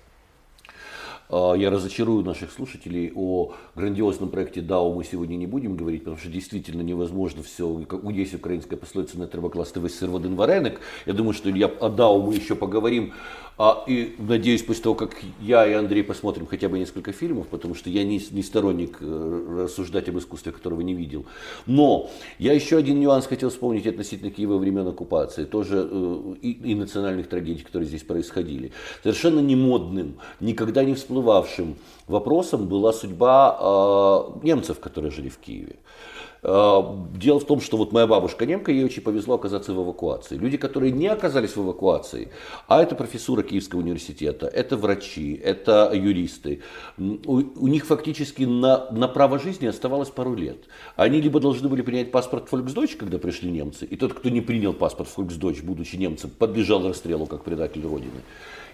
S2: А, я разочарую наших слушателей о грандиозном проекте DAO мы сегодня не будем говорить, потому что действительно невозможно все. Есть украинская пословица «не треба класти весь сыр в один вареник». Я думаю, что я о DAO мы еще поговорим а, и надеюсь, после того, как я и Андрей посмотрим хотя бы несколько фильмов, потому что я не, не сторонник э, рассуждать об искусстве, которого не видел. Но я еще один нюанс хотел вспомнить относительно Киева времен оккупации, тоже э, и, и национальных трагедий, которые здесь происходили. Совершенно не модным, никогда не всплывавшим вопросом была судьба э, немцев, которые жили в Киеве. Э, дело в том, что вот моя бабушка немка, ей очень повезло оказаться в эвакуации. Люди, которые не оказались в эвакуации, а это профессура Киевского университета, это врачи, это юристы, у, у них фактически на, на право жизни оставалось пару лет. Они либо должны были принять паспорт Volksdeutsch, когда пришли немцы, и тот, кто не принял паспорт Volksdeutsch, будучи немцем, подлежал расстрелу как предатель Родины.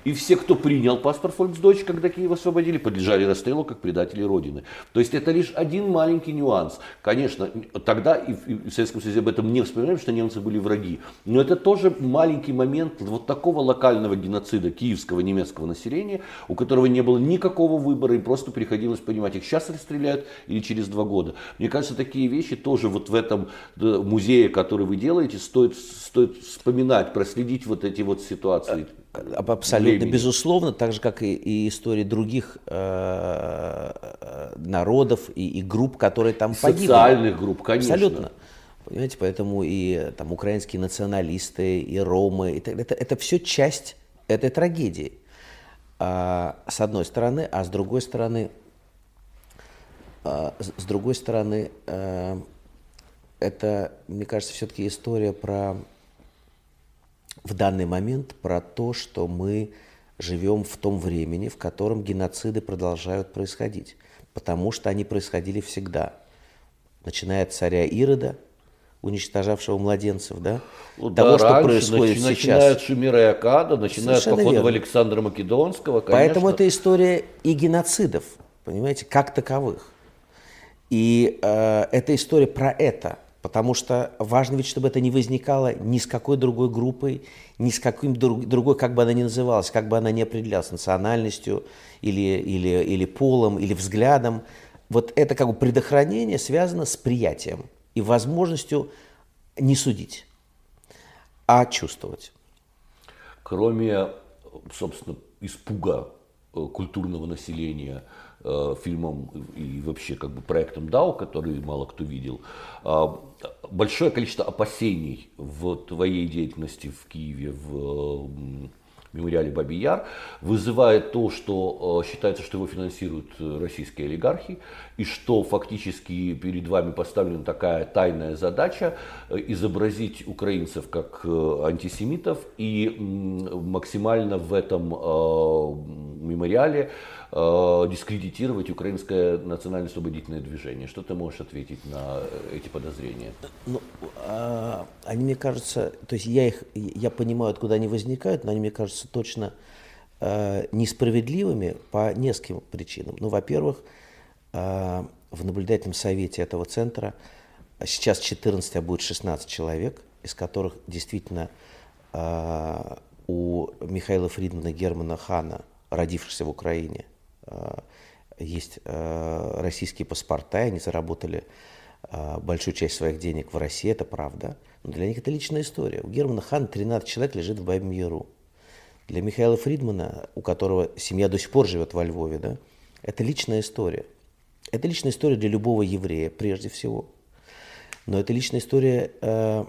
S2: И все, кто принял паспорт Volksdeutsch, когда Киев освободили, подлежали расстрелу как предатели Родины. То есть это лишь один маленький нюанс. Конечно, тогда и в Советском Союзе об этом не вспоминаем, что немцы были враги. Но это тоже маленький момент вот такого локального геноцида киевского немецкого населения, у которого не было никакого выбора и просто приходилось понимать, их сейчас расстреляют или через два года. Мне кажется, такие вещи тоже вот в этом музее, который вы делаете, стоит, стоит вспоминать, проследить вот эти вот ситуации.
S3: Абсолютно, времени. безусловно, так же, как и, и истории других э, народов и, и групп, которые там
S2: погибли. Социальных групп, конечно.
S3: Абсолютно. Понимаете, поэтому и там украинские националисты, и ромы, это, это, это все часть этой трагедии. А, с одной стороны, а с другой стороны, а, с другой стороны, а, это, мне кажется, все-таки история про в данный момент про то, что мы живем в том времени, в котором геноциды продолжают происходить, потому что они происходили всегда, начиная от царя Ирода, уничтожавшего младенцев, да,
S2: ну, того, да, что происходит начи- сейчас. Начиная от Шумира и Акада, начиная от похода верно. Александра Македонского,
S3: конечно. Поэтому это история и геноцидов, понимаете, как таковых. И э, это история про это – Потому что важно ведь, чтобы это не возникало ни с какой другой группой, ни с каким друг, другой, как бы она ни называлась, как бы она ни определялась, национальностью или, или, или полом, или взглядом. Вот это как бы предохранение связано с приятием и возможностью не судить, а чувствовать.
S2: Кроме, собственно, испуга э, культурного населения фильмом и вообще как бы проектом Дау, который мало кто видел, э, большое количество опасений в твоей деятельности в Киеве, в мемориале Бабий Яр, вызывает то, что э, считается, что его финансируют э, российские олигархи, и что фактически перед вами поставлена такая тайная задача э, изобразить украинцев как антисемитов и максимально в этом мемориале э, дискредитировать украинское национально-освободительное движение. Что ты можешь ответить на эти подозрения?
S3: Ну, э, они, мне кажется, то есть я их, я понимаю, откуда они возникают, но они, мне кажется, точно э, несправедливыми по нескольким причинам. Ну, во-первых, э, в наблюдательном совете этого центра сейчас 14, а будет 16 человек, из которых действительно э, у Михаила Фридмана Германа Хана, родившихся в Украине, есть э, российские паспорта, и они заработали э, большую часть своих денег в России, это правда. Но для них это личная история. У Германа Хана 13 человек лежит в Бабьем Яру. Для Михаила Фридмана, у которого семья до сих пор живет во Львове, да, это личная история. Это личная история для любого еврея, прежде всего. Но это личная история э,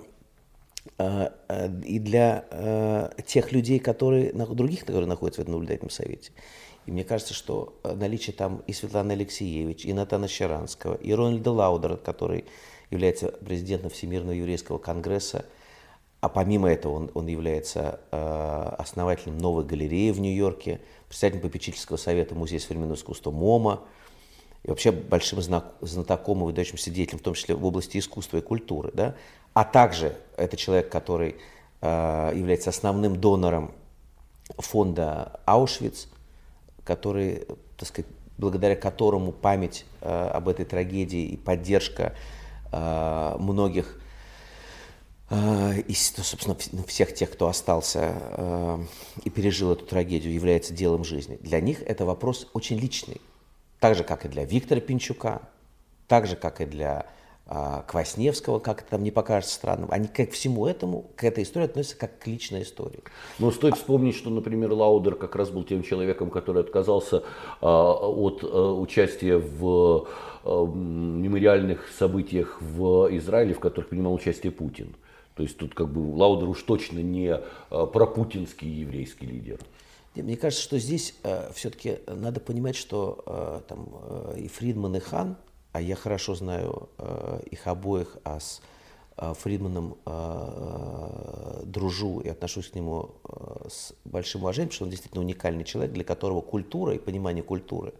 S3: э, э, и для э, тех людей, которые, других, которые находятся в этом наблюдательном совете. И мне кажется, что наличие там и Светланы Алексиевич, и Натана Щаранского, и Рональда Лаудера, который является президентом Всемирного еврейского конгресса, а помимо этого он, он является э, основателем новой галереи в Нью-Йорке, председателем попечительского совета Музея современного искусства MoMA, и вообще большим знатоком и выдающимся деятелем, в том числе в области искусства и культуры. Да? А также это человек, который э, является основным донором фонда Аушвиц, который, так сказать, благодаря которому память э, об этой трагедии и поддержка э, многих Э, и, собственно, ну, всех тех, кто остался э, и пережил эту трагедию, является делом жизни. Для них это вопрос очень личный. Так же, как и для Виктора Пинчука, так же, как и для Квасневского, как это там не покажется странным. Они к всему этому, к этой истории относятся как к личной истории.
S2: Но стоит вспомнить, что, например, Лаудер как раз был тем человеком, который отказался от участия в мемориальных событиях в Израиле, в которых принимал участие Путин. То есть тут как бы Лаудер уж точно не пропутинский еврейский лидер.
S3: Мне кажется, что здесь э, все-таки надо понимать, что э, там э, и Фридман, и Хан, а я хорошо знаю э, их обоих, а с э, Фридманом э, дружу и отношусь к нему э, с большим уважением, что он действительно уникальный человек, для которого культура и понимание культуры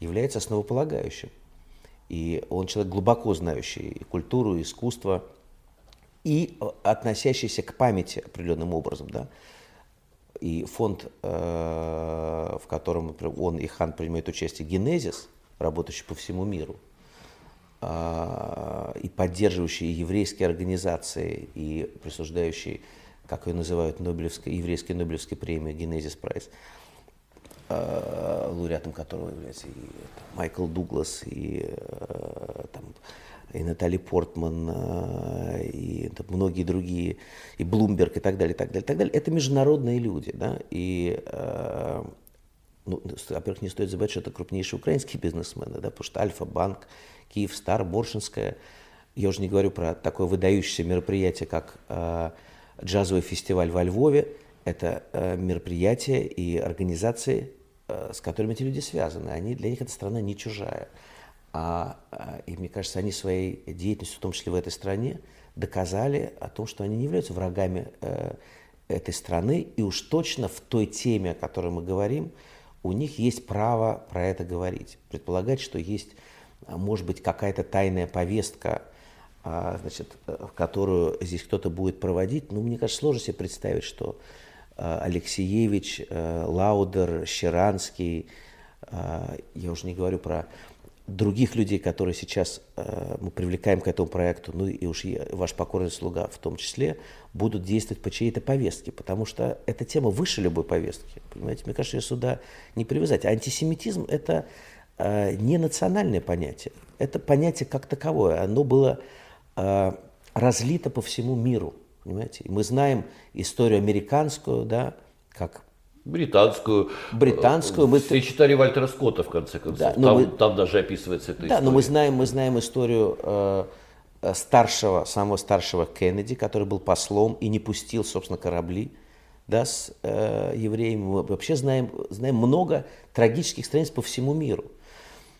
S3: является основополагающим. И он человек глубоко знающий и культуру, и искусство – и э, относящийся к памяти определенным образом. Да? И фонд, э, в котором он и Хан принимают участие, Генезис, работающий по всему миру, э, и поддерживающий еврейские организации, и присуждающий, как ее называют, Нобелевской, еврейской Нобелевской премии Генезис Прайс, лауреатом которого является и Майкл Дуглас, и там, и Натали Портман, э, и многие другие, и Блумберг, и так далее, и так далее, и так далее. Это международные люди, да, и, э, ну, во-первых, не стоит забывать, что это крупнейшие украинские бизнесмены, да, потому что Альфа-банк, Киевстар, Боршинская, я уже не говорю про такое выдающееся мероприятие, как э, джазовый фестиваль во Львове, это мероприятия и организации, с которыми эти люди связаны, они, для них эта страна не чужая. А, а, и мне кажется, они своей деятельностью, в том числе в этой стране, доказали о том, что они не являются врагами э, этой страны, и уж точно в той теме, о которой мы говорим, у них есть право про это говорить. Предполагать, что есть, а, может быть, какая-то тайная повестка, а, значит, которую здесь кто-то будет проводить, ну, мне кажется, сложно себе представить, что Алексеевич, э, Лаудер, Щеранский, я уже не говорю про других людей, которые сейчас э, мы привлекаем к этому проекту, ну и уж я, ваш покорный слуга в том числе, будут действовать по чьей-то повестке, потому что эта тема выше любой повестки. Понимаете, мне кажется, ее сюда не привязать. А антисемитизм – это э, не национальное понятие, это понятие как таковое. Оно было э, разлито по всему миру. Понимаете? И мы знаем историю американскую, да, как
S2: британскую.
S3: Британскую.
S2: Мы... Все читали Вальтера Скотта, в конце концов. Да, там, мы... там даже описывается эта
S3: да,
S2: история.
S3: Да, но мы знаем, мы знаем историю э, э, старшего, самого старшего Кеннеди, который был послом и не пустил, собственно, корабли да, с э, евреями. Мы вообще знаем, знаем много трагических страниц по всему миру.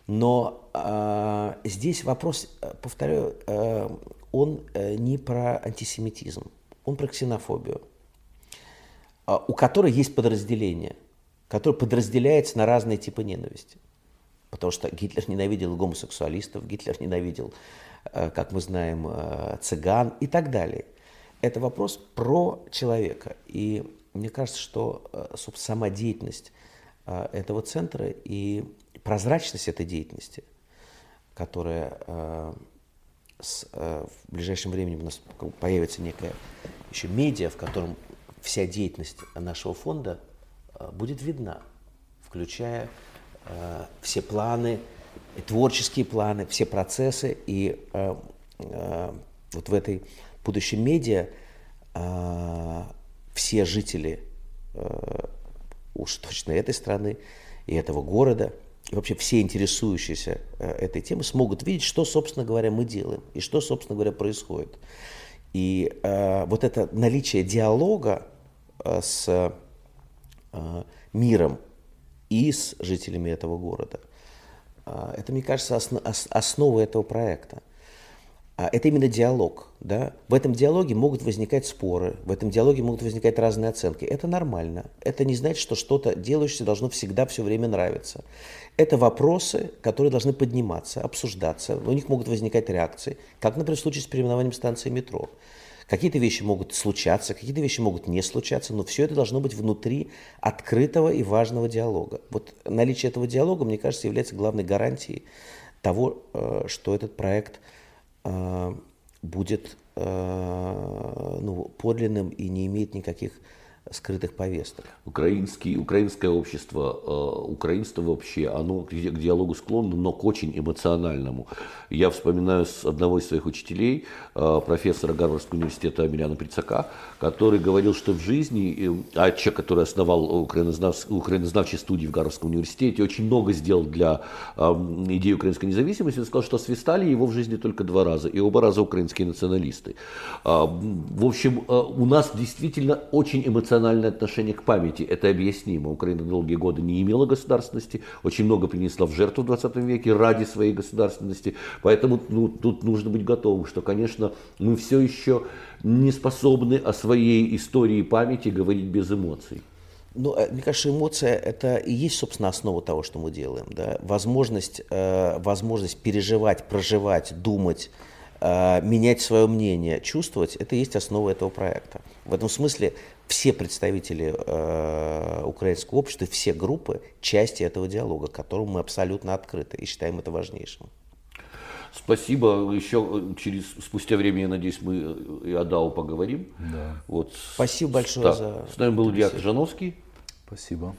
S3: Но э, здесь вопрос, э, повторяю, э, он э, не про антисемитизм, он про ксенофобию. А, у которой есть подразделение, которое подразделяется на разные типы ненависти. Потому что Гитлер ненавидел гомосексуалистов, Гитлер ненавидел, э, как мы знаем, э, цыган и так далее. Это вопрос про человека. И мне кажется, что э, сама деятельность этого центра и прозрачность этой деятельности, которая в ближайшем времени у нас появится некая еще медиа, в котором вся деятельность нашего фонда э, будет видна, включая э, все планы, творческие планы, все процессы. И э, вот в этой будущем медиа все жители уж точно этой страны и этого города, и вообще все интересующиеся этой темой смогут видеть, что, собственно говоря, мы делаем и что, собственно говоря, происходит. И э, вот это наличие диалога э, с э, миром и с жителями этого города, э, это, мне кажется, осно, ос, основа этого проекта. А это именно диалог. Да? В этом диалоге могут возникать споры, в этом диалоге могут возникать разные оценки. Это нормально. Это не значит, что что-то делающееся должно всегда все время нравиться. Это вопросы, которые должны подниматься, обсуждаться. У них могут возникать реакции, как, например, в случае с переименованием станции метро. Какие-то вещи могут случаться, какие-то вещи могут не случаться, но все это должно быть внутри открытого и важного диалога. Вот наличие этого диалога, мне кажется, является главной гарантией того, э, что этот проект – Э, будет э, ну, подлинным и не имеет никаких скрытых повесток.
S2: Украинский, украинское общество, э, украинство вообще, оно к, к диалогу склонно, но к очень эмоциональному. Я вспоминаю с одного из своих учителей, э, профессора Гарвардского университета Амиляна Прицака, который говорил, что в жизни, э, а человек, который основал украинознав, украинознавчие студии в Гарвардском университете, очень много сделал для э, идеи украинской независимости, он сказал, что свистали его в жизни только два раза, и оба раза украинские националисты. Э, в общем, э, у нас действительно очень эмоционально эмоциональное отношение к памяти. Это объяснимо. Украина долгие годы не имела государственности, очень много принесла в жертву в 20 веке ради своей государственности. Поэтому ну, тут нужно быть готовым, что, конечно, мы все еще не способны о своей истории памяти говорить без эмоций.
S3: Ну, э, мне кажется, эмоция – это и есть, собственно, основа того, что мы делаем. Да? Возможность, э, возможность переживать, проживать, думать, менять свое мнение, чувствовать – это и есть основа этого проекта. В этом смысле все представители э, украинского общества, все группы части этого диалога, к которому мы абсолютно открыты и считаем это важнейшим.
S2: Спасибо. Еще э, через спустя время, я надеюсь, мы и о ДАО поговорим.
S3: Да. Вот. Спасибо большое да. за.
S2: С нами был Илья Кожановский.
S1: Спасибо.